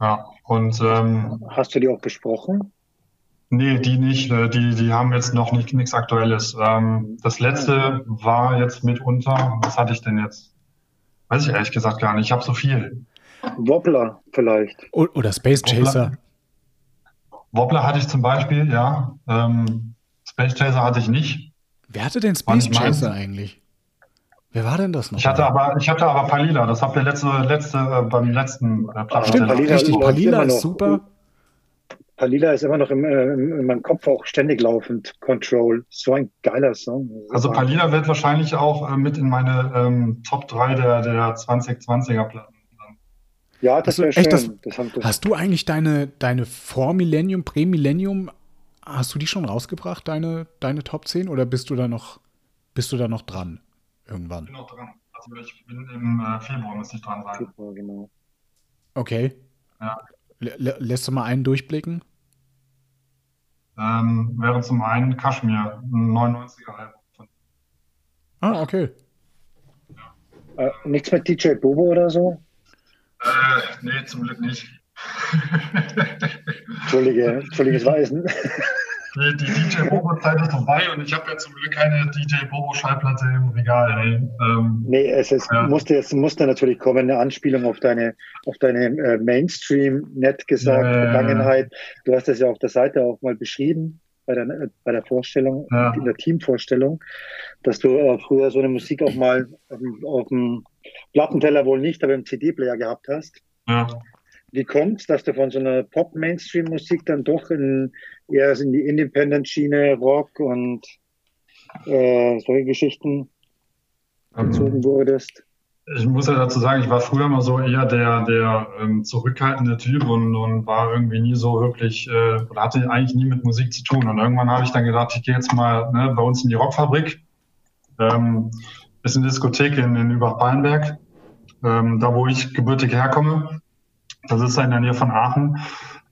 [SPEAKER 4] Ja, und ähm,
[SPEAKER 3] Hast du die auch besprochen?
[SPEAKER 4] nee, die nicht. äh, Die, die haben jetzt noch nicht nichts Aktuelles. Ähm, das letzte war jetzt mitunter, was hatte ich denn jetzt? Weiß ich ehrlich gesagt gar nicht. Ich habe so viel.
[SPEAKER 3] Wobbler vielleicht.
[SPEAKER 2] Oder Space Chaser.
[SPEAKER 4] Wobbler hatte ich zum Beispiel, ja. Ähm, Space Chaser hatte ich nicht.
[SPEAKER 2] Wer hatte denn Space Chaser eigentlich? Wer war denn das noch?
[SPEAKER 4] Ich hatte aber, ich hatte aber Palila. Das habt ihr letzte, letzte, äh, beim letzten äh, Platten-
[SPEAKER 2] Stimmt,
[SPEAKER 3] Palila
[SPEAKER 2] richtig. Palila
[SPEAKER 3] immer
[SPEAKER 2] ist
[SPEAKER 3] noch.
[SPEAKER 2] super.
[SPEAKER 3] Palila ist immer noch im, äh, in meinem Kopf auch ständig laufend. Control. So ein geiler Song.
[SPEAKER 4] Also Palila wird wahrscheinlich auch äh, mit in meine ähm, Top 3 der, der 2020er Platten.
[SPEAKER 3] Ja, das wäre schön.
[SPEAKER 2] das-
[SPEAKER 3] Das haben, das,
[SPEAKER 2] Hast du eigentlich deine, deine Vor-Millennium, Prä-Millennium, hast du die schon rausgebracht, deine, deine Top 10? Oder bist du da noch, bist du da noch dran? Irgendwann.
[SPEAKER 4] Ich bin noch dran. Also ich bin im äh, Februar, müsste ich dran sein.
[SPEAKER 3] Super, genau.
[SPEAKER 2] Okay.
[SPEAKER 4] Ja.
[SPEAKER 2] Lä- lä- Lässt du mal einen durchblicken?
[SPEAKER 4] Ähm, wäre zum einen Kashmir, ein 99er Album. Von,
[SPEAKER 2] Ah, okay.
[SPEAKER 3] Äh, nichts mit DJ Bobo oder so?
[SPEAKER 4] Äh, nee, zum Glück nicht.
[SPEAKER 3] Entschuldige, Entschuldige, es war es.
[SPEAKER 4] Die, die DJ Bobo-Zeit ist vorbei und ich habe ja zum Glück keine DJ Bobo-Schallplatte im Regal. Ähm,
[SPEAKER 3] Nee, es, es
[SPEAKER 4] Ja.
[SPEAKER 3] musste jetzt musste natürlich kommen, eine Anspielung auf deine, auf deine äh, Mainstream, nett gesagt,
[SPEAKER 4] Ja.
[SPEAKER 3] Vergangenheit. Du hast das ja auf der Seite auch mal beschrieben, bei der, äh, bei der Vorstellung,
[SPEAKER 4] Ja.
[SPEAKER 3] in der Teamvorstellung, dass du äh, früher so eine Musik auch mal auf dem Plattenteller wohl nicht, aber im CD-Player gehabt hast.
[SPEAKER 4] ja.
[SPEAKER 3] Wie kommt dass du von so einer Pop-Mainstream-Musik dann doch in, eher in die Independent-Schiene, Rock und äh, solche Geschichten
[SPEAKER 4] Ähm,
[SPEAKER 3] gezogen wurdest?
[SPEAKER 4] Ich muss ja dazu sagen, ich war früher mal so eher der, der ähm, zurückhaltende Typ und, und war irgendwie nie so wirklich, äh, oder hatte eigentlich nie mit Musik zu tun. Und irgendwann habe ich dann gedacht, ich gehe jetzt mal ne, bei uns in die Rockfabrik, ähm, ist eine Diskothek in, in Übach-Ballenberg, ähm, da wo ich gebürtig herkomme. Das ist in der Nähe von Aachen.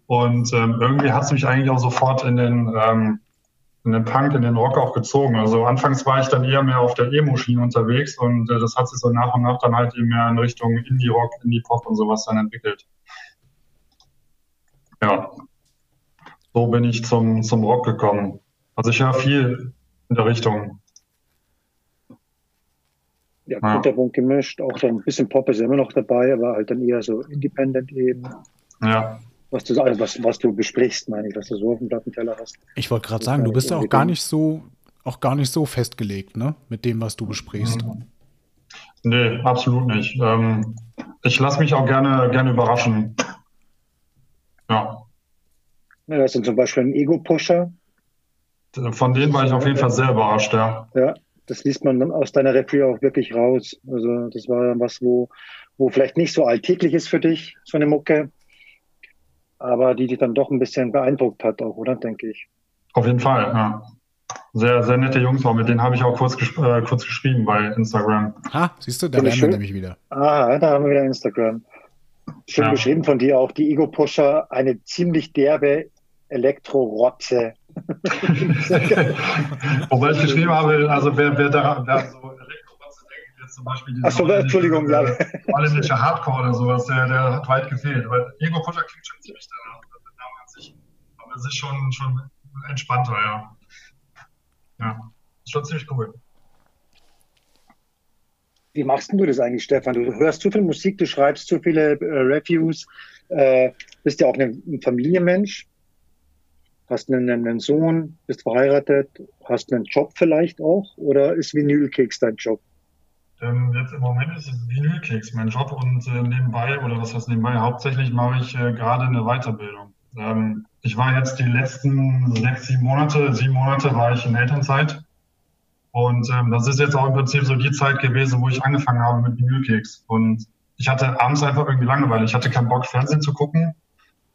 [SPEAKER 4] Und ähm, irgendwie hat es mich eigentlich auch sofort in den, ähm, in den Punk, in den Rock auch gezogen. Also anfangs war ich dann eher mehr auf der Emo-Schiene unterwegs und äh, das hat sich so nach und nach dann halt eben mehr in Richtung Indie-Rock, Indie-Pop und sowas dann entwickelt. Ja, so bin ich zum, zum Rock gekommen. Also ich höre viel in der Richtung.
[SPEAKER 3] Ja,
[SPEAKER 4] Ja.
[SPEAKER 3] guter Punkt gemischt. Auch so ein bisschen Pop ist immer noch dabei, aber halt dann eher so Independent eben.
[SPEAKER 4] Ja,
[SPEAKER 3] Was du, also was, was du besprichst, meine ich, was du so auf dem Plattenteller hast.
[SPEAKER 2] Ich wollte gerade sagen, du bist ja auch gar nicht so, auch gar nicht so festgelegt, ne? Mit dem, was du besprichst.
[SPEAKER 4] nee, absolut nicht. Ähm, ich lasse mich auch gerne, gerne überraschen. Ja,
[SPEAKER 3] Ja, das sind zum Beispiel ein Ego-Pusher.
[SPEAKER 4] von denen war ich auf jeden Fall sehr überrascht, ja.
[SPEAKER 3] Ja, das liest man dann aus deiner Review auch wirklich raus. Also das war dann was, wo, wo vielleicht nicht so alltäglich ist für dich, so eine Mucke, aber die dich dann doch ein bisschen beeindruckt hat auch, oder? Denke ich.
[SPEAKER 4] Auf jeden Fall, ja. Sehr, sehr nette Jungs auch, mit denen habe ich auch kurz, ges äh, kurz geschrieben bei Instagram.
[SPEAKER 2] Ha, siehst du, da wären wir
[SPEAKER 3] schön.
[SPEAKER 2] nämlich wieder.
[SPEAKER 3] Ah, da haben wir wieder Instagram. Schön
[SPEAKER 4] Ja.
[SPEAKER 3] beschrieben von dir auch, die Ego-Pusher, eine ziemlich derbe Elektro-Rotze.
[SPEAKER 4] Wobei ich geschrieben habe, also wer, wer da wer so Elektrobotze denkt, jetzt zum Beispiel diese
[SPEAKER 3] Ach so, Entschuldigung, ja.
[SPEAKER 4] holländische Hardcore oder sowas, der, der hat weit gefehlt. Weil Ego Potter klingt schon ziemlich danach, der Name an sich. Aber es ist schon, schon entspannter, ja. Ja, ist schon ziemlich cool.
[SPEAKER 3] Wie machst denn du das eigentlich, Stefan? Du hörst zu viel Musik, du schreibst zu viele äh, Reviews, äh, bist ja auch ein, ein Familienmensch, hast einen, einen Sohn, bist verheiratet, hast einen Job vielleicht auch oder ist Vinylkeks dein Job?
[SPEAKER 4] Ähm, jetzt im Moment ist es Vinylkeks mein Job und äh, nebenbei, oder was heißt nebenbei, hauptsächlich mache ich äh, gerade eine Weiterbildung. Ähm, ich war jetzt die letzten sechs, sieben Monate, sieben Monate war ich in Elternzeit. Und ähm, das ist jetzt auch im Prinzip so die Zeit gewesen, wo ich angefangen habe mit Vinylkeks. Und ich hatte abends einfach irgendwie Langeweile. Ich hatte keinen Bock, Fernsehen zu gucken.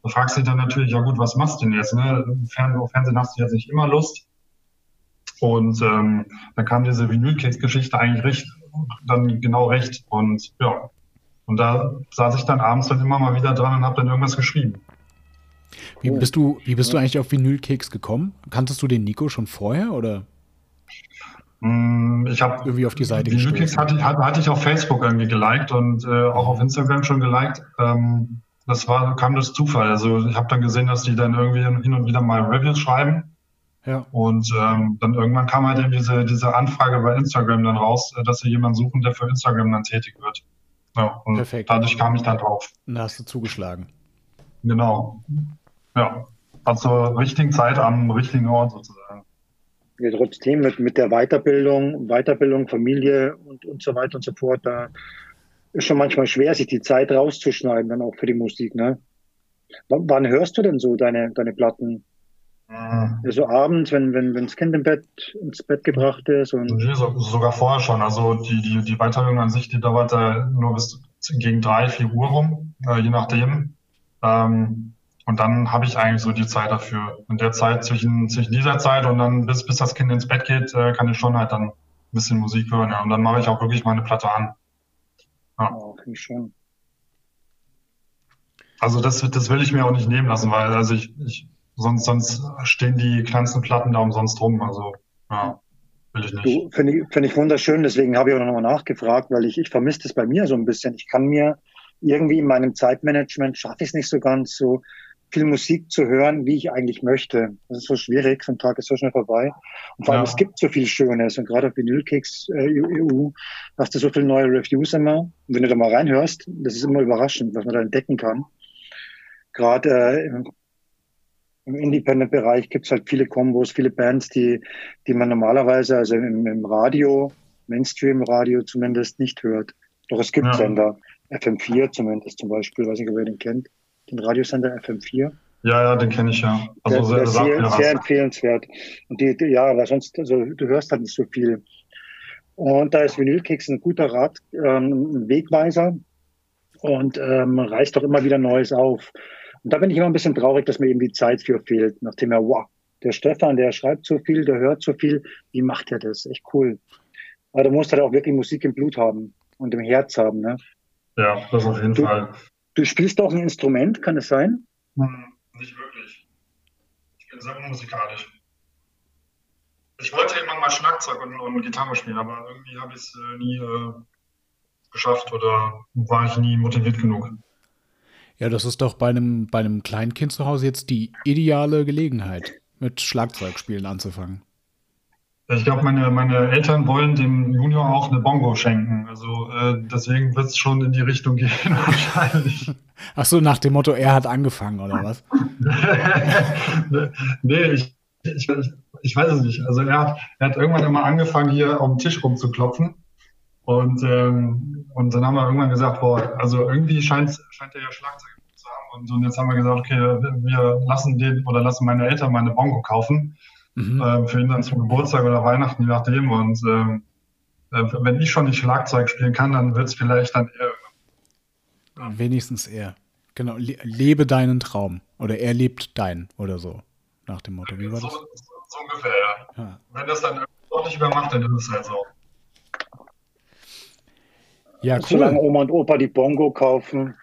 [SPEAKER 4] Da fragst du dich dann natürlich, ja gut, was machst du denn jetzt? Ne? Fernsehen, auf Fernsehen hast du jetzt nicht immer Lust. Und ähm, dann kam diese Vinylkeks-Geschichte eigentlich recht, dann genau recht. Und ja, und da saß ich dann abends dann immer mal wieder dran und habe dann irgendwas geschrieben.
[SPEAKER 2] Wie bist du, wie bist du eigentlich auf Vinylkeks gekommen? Kanntest du den Nico schon vorher oder?
[SPEAKER 4] Mm, Ich habe
[SPEAKER 2] Irgendwie auf die Seite gestoßen.
[SPEAKER 4] hatte, ich- hatte, hatte ich auf Facebook irgendwie geliked und äh, auch auf Instagram schon geliked. Ähm, das war, kam durch Zufall. Also ich habe dann gesehen, dass die dann irgendwie hin und wieder mal Reviews schreiben.
[SPEAKER 2] Ja.
[SPEAKER 4] Und ähm, dann irgendwann kam halt eben diese, diese Anfrage bei Instagram dann raus, äh, dass sie jemanden suchen, der für Instagram dann tätig wird. Ja, und
[SPEAKER 2] Perfekt.
[SPEAKER 4] dadurch kam ich dann drauf.
[SPEAKER 2] Und da hast du zugeschlagen.
[SPEAKER 4] Genau. Ja. Also zur richtigen Zeit am richtigen Ort sozusagen.
[SPEAKER 3] Ja, trotzdem mit, mit der Weiterbildung, Weiterbildung, Familie und, und so weiter und so fort, da ist schon manchmal schwer, sich die Zeit rauszuschneiden, dann auch für die Musik, ne? W wann hörst du denn so deine, deine Platten?
[SPEAKER 4] Mhm.
[SPEAKER 3] Ja, so abends, wenn, wenn, wenn das Kind im Bett, ins Bett gebracht ist und
[SPEAKER 4] Nee, so, sogar vorher schon. Also die, die, die Weiterbildung an sich, die dauert äh, nur bis gegen drei, vier Uhr rum, äh, je nachdem. Ähm, und dann habe ich eigentlich so die Zeit dafür. In der Zeit, zwischen, zwischen dieser Zeit und dann bis, bis das Kind ins Bett geht, äh, kann ich schon halt dann ein bisschen Musik hören. Ja. Und dann mache ich auch wirklich meine Platte an.
[SPEAKER 3] Oh, finde ich schon.
[SPEAKER 4] Also das, das will ich mir auch nicht nehmen lassen, weil also ich, ich sonst, sonst stehen die kleinsten Platten da umsonst rum. Also ja, will ich nicht.
[SPEAKER 3] Finde ich, finde ich wunderschön, deswegen habe ich auch nochmal nachgefragt, weil ich, ich vermisse das bei mir so ein bisschen. Ich kann mir irgendwie in meinem Zeitmanagement schaffe ich es nicht so ganz, so viel Musik zu hören, wie ich eigentlich möchte. Das ist so schwierig, so ein Tag ist so schnell vorbei. Und vor allem,
[SPEAKER 4] Ja.
[SPEAKER 3] es gibt so viel Schönes und gerade auf Vinylkicks äh, EU hast du so viele neue Reviews immer. Und wenn du da mal reinhörst, das ist immer überraschend, was man da entdecken kann. Gerade äh, im, im Independent-Bereich gibt es halt viele Kombos, viele Bands, die, die man normalerweise, also im, im Radio, Mainstream-Radio zumindest nicht hört. Doch es gibt
[SPEAKER 4] Ja.
[SPEAKER 3] Sender, FM4 zumindest zum Beispiel, weiß nicht, ob ihr den kennt, den Radiosender FM4.
[SPEAKER 4] Ja, ja, den kenne ich ja. Also
[SPEAKER 3] der,
[SPEAKER 4] sehr,
[SPEAKER 3] sehr, sehr
[SPEAKER 4] was.
[SPEAKER 3] empfehlenswert. Und die, die, ja, aber sonst, also du hörst halt nicht so viel. Und da ist Vinylkicks ein guter Rat, ähm, Wegweiser und ähm, reißt doch immer wieder Neues auf. Und da bin ich immer ein bisschen traurig, dass mir eben die Zeit für fehlt, nachdem er, wow, der Stefan, der schreibt so viel, der hört so viel, wie macht er das? Echt cool. Aber du musst halt auch wirklich Musik im Blut haben und im Herz haben. Ne?
[SPEAKER 4] Ja, das auf jeden
[SPEAKER 3] Du-
[SPEAKER 4] Fall.
[SPEAKER 3] Du spielst auch ein Instrument, kann es sein?
[SPEAKER 4] Hm, nicht wirklich. Ich bin sehr unmusikalisch. Ich wollte irgendwann mal Schlagzeug und, und Gitarre spielen, aber irgendwie habe ich es äh, nie äh, geschafft oder war ich nie motiviert genug.
[SPEAKER 2] Ja, das ist doch bei einem, bei einem kleinen Kind zu Hause jetzt die ideale Gelegenheit, mit Schlagzeugspielen anzufangen.
[SPEAKER 4] Ich glaube, meine, meine Eltern wollen dem Junior auch eine Bongo schenken. Also äh, deswegen wird es schon in die Richtung gehen wahrscheinlich.
[SPEAKER 2] Ach so, nach dem Motto, er hat angefangen, oder was?
[SPEAKER 4] nee, ich, ich, ich, ich weiß es nicht. Also er hat, er hat irgendwann immer angefangen, hier auf dem Tisch rumzuklopfen. Und, ähm, und dann haben wir irgendwann gesagt, boah, also irgendwie scheint, scheint er ja Schlagzeug zu haben. Und, und jetzt haben wir gesagt, okay, wir lassen den oder lassen meine Eltern meine Bongo kaufen,
[SPEAKER 2] Mhm.
[SPEAKER 4] ähm, für ihn dann zum Geburtstag oder Weihnachten, je nachdem. Und ähm, äh, wenn ich schon nicht Schlagzeug spielen kann, dann wird es vielleicht dann eher
[SPEAKER 2] Wenigstens er. Genau, le lebe deinen Traum. Oder er lebt deinen oder so. Nach dem Motto. Wie war
[SPEAKER 4] so,
[SPEAKER 2] das?
[SPEAKER 4] so, so ungefähr, ja.
[SPEAKER 2] Ja,
[SPEAKER 4] Wenn das dann auch nicht übermacht, dann ist es halt so.
[SPEAKER 2] ja
[SPEAKER 3] Solange
[SPEAKER 2] cool.
[SPEAKER 3] Oma und Opa die Bongo kaufen.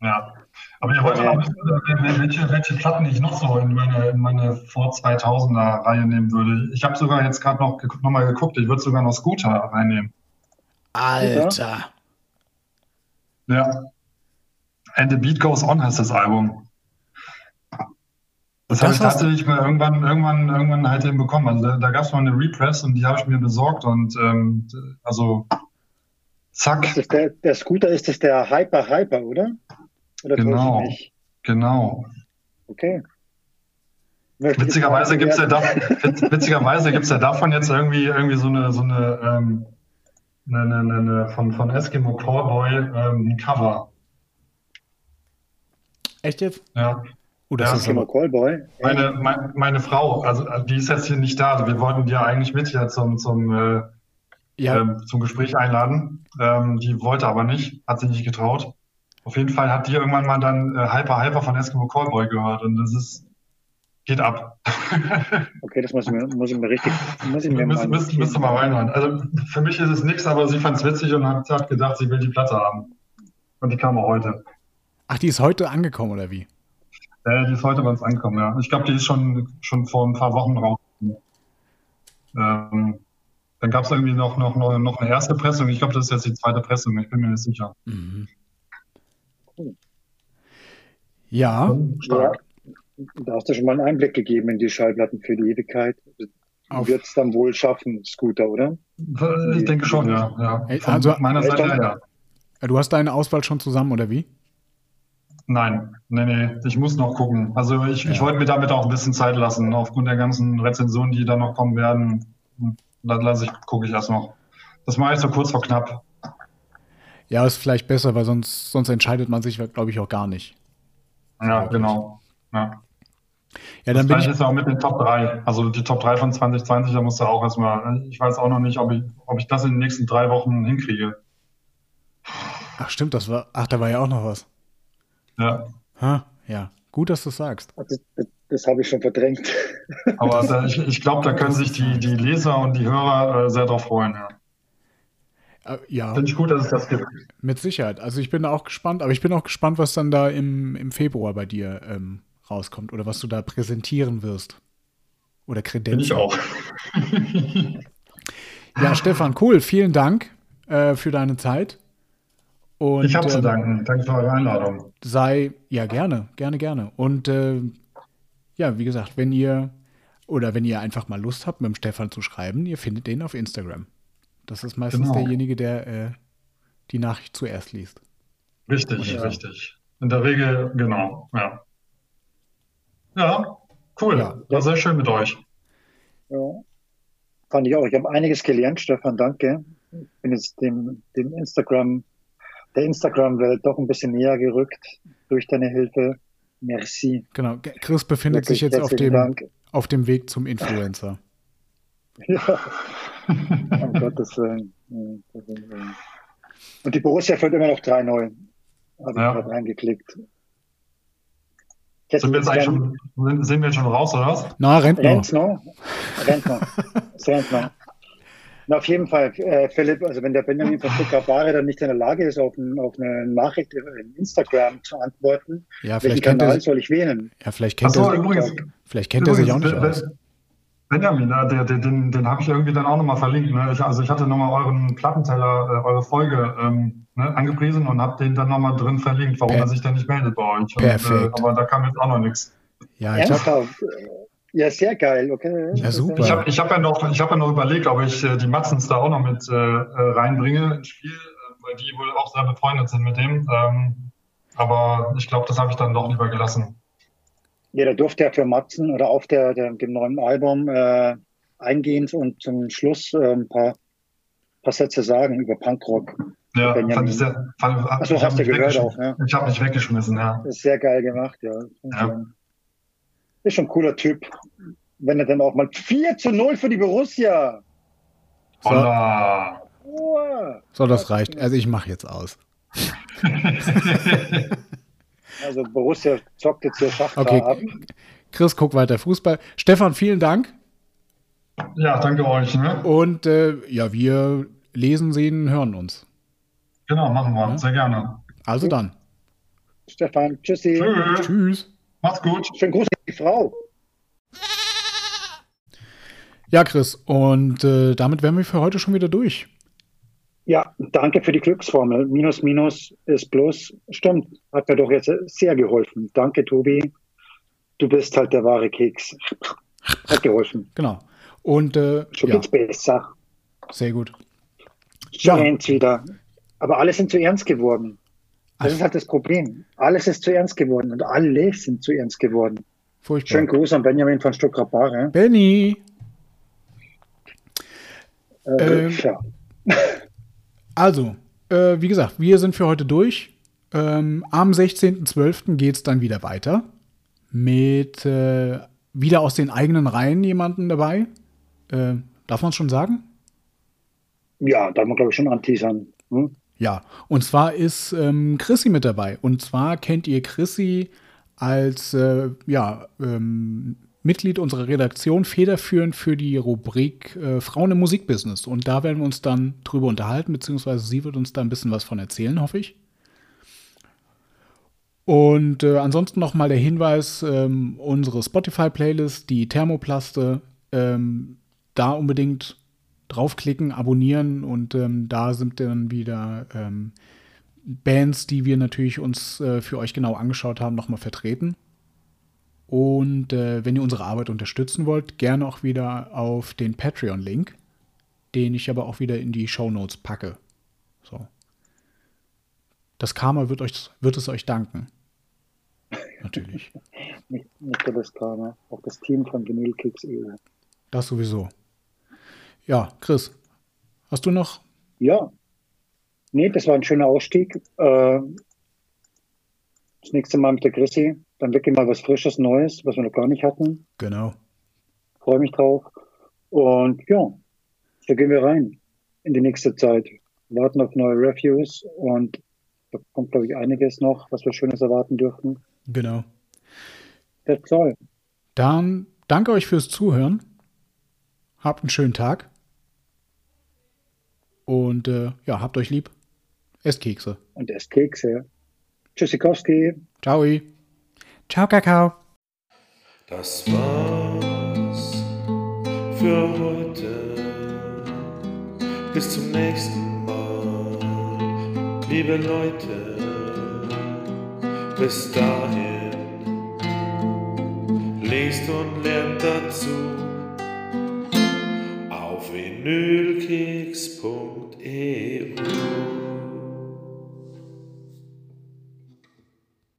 [SPEAKER 4] Ja. Aber ihr wollt ja noch wissen, äh, welche, welche Platten ich noch so in meine, in meine vor 2000er Reihe nehmen würde. Ich habe sogar jetzt gerade noch, noch mal geguckt, ich würde sogar noch Scooter reinnehmen.
[SPEAKER 2] Alter.
[SPEAKER 4] Ja. And the Beat Goes On heißt das Album. Das,
[SPEAKER 2] Das
[SPEAKER 4] habe ich
[SPEAKER 2] hast-
[SPEAKER 4] tatsächlich mal irgendwann, irgendwann, irgendwann halt eben bekommen. Also da, da gab es mal eine Repress und die habe ich mir besorgt und ähm, also zack,
[SPEAKER 3] der, der Scooter ist das der Hyper Hyper, oder? Oder
[SPEAKER 4] Genau. genau.
[SPEAKER 3] Okay.
[SPEAKER 4] Witzigerweise
[SPEAKER 3] jetzt
[SPEAKER 4] gibt's ja da, witzigerweise gibt's ja davon jetzt irgendwie, irgendwie so eine, so eine, ähm, eine, eine, eine, eine von, von Eskimo Callboy ähm, ein Cover.
[SPEAKER 2] Echt jetzt?
[SPEAKER 4] Ja.
[SPEAKER 2] Oh, das
[SPEAKER 4] Ja,
[SPEAKER 2] ist
[SPEAKER 3] Eskimo Callboy.
[SPEAKER 4] Meine, meine, meine Frau, also äh, die ist jetzt hier nicht da. Also wir wollten die ja eigentlich mit hier zum, zum, äh,
[SPEAKER 2] ja,
[SPEAKER 4] ähm, zum Gespräch einladen. Ähm, die wollte aber nicht, hat sich nicht getraut. Auf jeden Fall hat die irgendwann mal dann äh, Hyper Hyper von Eskimo Callboy gehört und das ist, geht ab.
[SPEAKER 3] Okay, das muss ich mir, muss ich mir richtig, muss ich mir
[SPEAKER 4] Müsst,
[SPEAKER 3] mal
[SPEAKER 4] müsst, müsst ihr mal reinhören. Also für mich ist es nichts, aber sie fand es witzig und hat, hat gedacht, sie will die Platte haben. Und die kam auch heute.
[SPEAKER 2] ach, die ist heute angekommen, oder wie?
[SPEAKER 4] Ja, die ist heute bei uns ankommen, ja. Ich glaube, die ist schon, schon vor ein paar Wochen raus. Ähm, dann gab es irgendwie noch, noch, noch, noch eine erste Pressung. Ich glaube, das ist jetzt die zweite Pressung. Ich bin mir nicht sicher.
[SPEAKER 2] Mhm. Ja.
[SPEAKER 3] ja. Da hast du schon mal einen Einblick gegeben in die Schallplatten für die Ewigkeit. Wird es dann wohl schaffen, Scooter, oder?
[SPEAKER 4] Ich denke schon, ja. ja.
[SPEAKER 2] Von also,
[SPEAKER 4] meiner Seite, ja.
[SPEAKER 2] Du hast deine Auswahl schon zusammen, oder wie?
[SPEAKER 4] Nein, nee, nee, ich muss noch gucken. Also ich, ja. ich wollte mir damit auch ein bisschen Zeit lassen, aufgrund der ganzen Rezensionen, die da noch kommen werden. Dann lasse ich, gucke ich erst noch. Das mache ich so kurz vor knapp.
[SPEAKER 2] Ja, ist vielleicht besser, weil sonst, sonst entscheidet man sich, glaube ich, auch gar nicht.
[SPEAKER 4] Ja, genau. Ja. Ja, dann das bin ich jetzt auch mit den Top 3. Also die Top 3 von 2020, da musst du auch erstmal, ich weiß auch noch nicht, ob ich, ob ich das in den nächsten drei Wochen hinkriege.
[SPEAKER 2] Ach stimmt, das war, ach, da war ja auch noch was.
[SPEAKER 4] Ja.
[SPEAKER 2] Ha, ja, gut, dass du sagst.
[SPEAKER 3] Das, das, das habe ich schon verdrängt.
[SPEAKER 4] Aber da, ich, ich glaube, da können sich die, die Leser und die Hörer äh, sehr drauf freuen. Ja.
[SPEAKER 2] Äh, ja.
[SPEAKER 4] Finde ich gut, dass es das gibt.
[SPEAKER 2] Mit Sicherheit. Also ich bin auch gespannt, aber ich bin auch gespannt, was dann da im, im Februar bei dir ähm, rauskommt oder was du da präsentieren wirst. Oder Kredenzen.
[SPEAKER 4] Ich auch.
[SPEAKER 2] ja, Stefan, cool. Vielen Dank äh, für deine Zeit.
[SPEAKER 4] Und, ich habe zu ähm, danken. Danke für eure Einladung.
[SPEAKER 2] Sei, ja, gerne, gerne, gerne. Und äh, ja, wie gesagt, wenn ihr oder wenn ihr einfach mal Lust habt, mit dem Stefan zu schreiben, ihr findet den auf Instagram. Das ist meistens genau. derjenige, der äh, die Nachricht zuerst liest.
[SPEAKER 4] Richtig, oder? richtig. In der Regel, genau, ja. Ja, cool. Ja. War sehr schön mit euch.
[SPEAKER 3] Ja, fand ich auch. Ich habe einiges gelernt, Stefan, danke. Ich bin jetzt dem, dem Instagram der Instagram-Welt doch ein bisschen näher gerückt durch deine Hilfe. Merci.
[SPEAKER 2] Genau. Chris befindet Wirklich sich jetzt auf dem, auf dem Weg zum Influencer.
[SPEAKER 3] ja. um Gottes Willen. Und die Borussia führt immer noch 3-0. Habe ja. ich gerade reingeklickt.
[SPEAKER 4] Sind wir, jetzt eigentlich schon, sind wir jetzt schon raus, oder was?
[SPEAKER 2] Na, rennt noch. Rennt
[SPEAKER 3] noch. Rennt noch. rennt noch. Na, auf jeden Fall, äh, Philipp, also wenn der Benjamin von Stuttgart Bare dann nicht in der Lage ist, auf, ein, auf eine Nachricht in Instagram zu antworten,
[SPEAKER 2] ja, welchen Kanal er,
[SPEAKER 3] soll ich wählen?
[SPEAKER 2] Ja, vielleicht kennt, so, er, übrigens, vielleicht kennt übrigens, er sich auch nicht aus.
[SPEAKER 4] Benjamin, ne, der, der, den, den habe ich irgendwie dann auch nochmal verlinkt. Ne? Ich, also ich hatte nochmal euren Plattenteller, äh, eure Folge ähm, ne, angepriesen und habe den dann nochmal drin verlinkt, warum per er sich dann nicht meldet bei euch.
[SPEAKER 2] Perfekt. Und, äh,
[SPEAKER 4] aber da kam jetzt auch noch nichts.
[SPEAKER 2] Ja, ich habe
[SPEAKER 3] ja, sehr geil, okay.
[SPEAKER 2] Ja, super.
[SPEAKER 4] Ich habe ich hab ja, noch, hab ja noch überlegt, ob ich äh, die Matzens da auch noch mit äh, äh, reinbringe ins Spiel, äh, weil die wohl auch sehr befreundet sind mit dem. Ähm, aber ich glaube, das habe ich dann doch lieber gelassen.
[SPEAKER 3] Ja, da durfte er für Matzen oder auf der, der dem neuen Album äh, eingehend und zum Schluss äh, ein paar, paar Sätze sagen über Punkrock.
[SPEAKER 4] Ja, fand ich sehr. Fand,
[SPEAKER 3] Achso, hast du gehört auch, ja.
[SPEAKER 4] Ich habe mich weggeschmissen, ja.
[SPEAKER 3] Das ist sehr geil gemacht, ja. ja ist schon ein cooler Typ. Wenn er dann auch mal 4 zu 0 für die Borussia.
[SPEAKER 2] So, so das reicht. Also ich mache jetzt aus.
[SPEAKER 3] also Borussia zockt jetzt hier Schach
[SPEAKER 2] okay. ab. Chris, guck weiter Fußball. Stefan, vielen Dank.
[SPEAKER 4] Ja, danke euch. Ne?
[SPEAKER 2] Und äh, ja, wir lesen, sehen, hören uns.
[SPEAKER 4] Genau, machen wir. Ja? Sehr gerne.
[SPEAKER 2] Also dann.
[SPEAKER 3] Stefan, tschüssi.
[SPEAKER 4] Tschüss.
[SPEAKER 2] Tschüss.
[SPEAKER 4] Macht's gut.
[SPEAKER 3] Schönen Gruß an die Frau.
[SPEAKER 2] Ja, Chris, und äh, damit wären wir für heute schon wieder durch.
[SPEAKER 3] Ja, danke für die Glücksformel. Minus, minus ist plus. Stimmt, hat mir doch jetzt sehr geholfen. Danke, Tobi. Du bist halt der wahre Keks. Hat geholfen.
[SPEAKER 2] Genau. Und äh,
[SPEAKER 3] schon ja. geht's besser.
[SPEAKER 2] Sehr gut.
[SPEAKER 3] Schon ja. wieder. Aber alle sind zu ernst geworden. Das ist halt das Problem. Alles ist zu ernst geworden und alle sind zu ernst geworden. Furchtbar. Schönen Gruß an Benjamin von Stuttgart-Bare.
[SPEAKER 2] Benny!
[SPEAKER 3] Äh, ähm, ja.
[SPEAKER 2] Also, äh, wie gesagt, wir sind für heute durch. Ähm, am 16.12. geht es dann wieder weiter. Mit äh, wieder aus den eigenen Reihen jemanden dabei. Äh, darf man es schon sagen?
[SPEAKER 3] Ja, darf man, glaube ich, schon anteasern. Hm?
[SPEAKER 2] Ja, und zwar ist ähm, Chrissy mit dabei. Und zwar kennt ihr Chrissy als äh, ja, ähm, Mitglied unserer Redaktion federführend für die Rubrik äh, Frauen im Musikbusiness. Und da werden wir uns dann drüber unterhalten, beziehungsweise sie wird uns da ein bisschen was von erzählen, hoffe ich. Und äh, ansonsten nochmal der Hinweis, ähm, unsere Spotify-Playlist, die Thermoplaste, ähm, da unbedingt draufklicken, abonnieren und ähm, da sind dann wieder ähm, Bands, die wir natürlich uns äh, für euch genau angeschaut haben, nochmal vertreten. Und äh, wenn ihr unsere Arbeit unterstützen wollt, gerne auch wieder auf den Patreon-Link, den ich aber auch wieder in die Show Notes packe. So. Das Karma wird, euch, wird es euch danken. Natürlich.
[SPEAKER 3] nicht, nicht nur das Karma, auch das Team von Vinyl Kicks EU.
[SPEAKER 2] Das sowieso. Ja, Chris, hast du noch?
[SPEAKER 3] Ja. Nee, das war ein schöner Ausstieg. Äh, das nächste Mal mit der Chrissy. Dann wirklich mal was Frisches, Neues, was wir noch gar nicht hatten.
[SPEAKER 2] Genau.
[SPEAKER 3] Freue mich drauf. Und ja, so gehen wir rein in die nächste Zeit. Warten auf neue Reviews und da kommt, glaube ich, einiges noch, was wir Schönes erwarten dürfen.
[SPEAKER 2] Genau.
[SPEAKER 3] That's all.
[SPEAKER 2] Dann danke euch fürs Zuhören. Habt einen schönen Tag. Und äh, ja, habt euch lieb. Esst Kekse.
[SPEAKER 3] Und esst Kekse. Tschüssikowski.
[SPEAKER 2] Ciao. Ciao, Kakao.
[SPEAKER 5] Das war's für heute. Bis zum nächsten Mal, liebe Leute. Bis dahin, lest und lernt dazu auf vinylkeks.eu.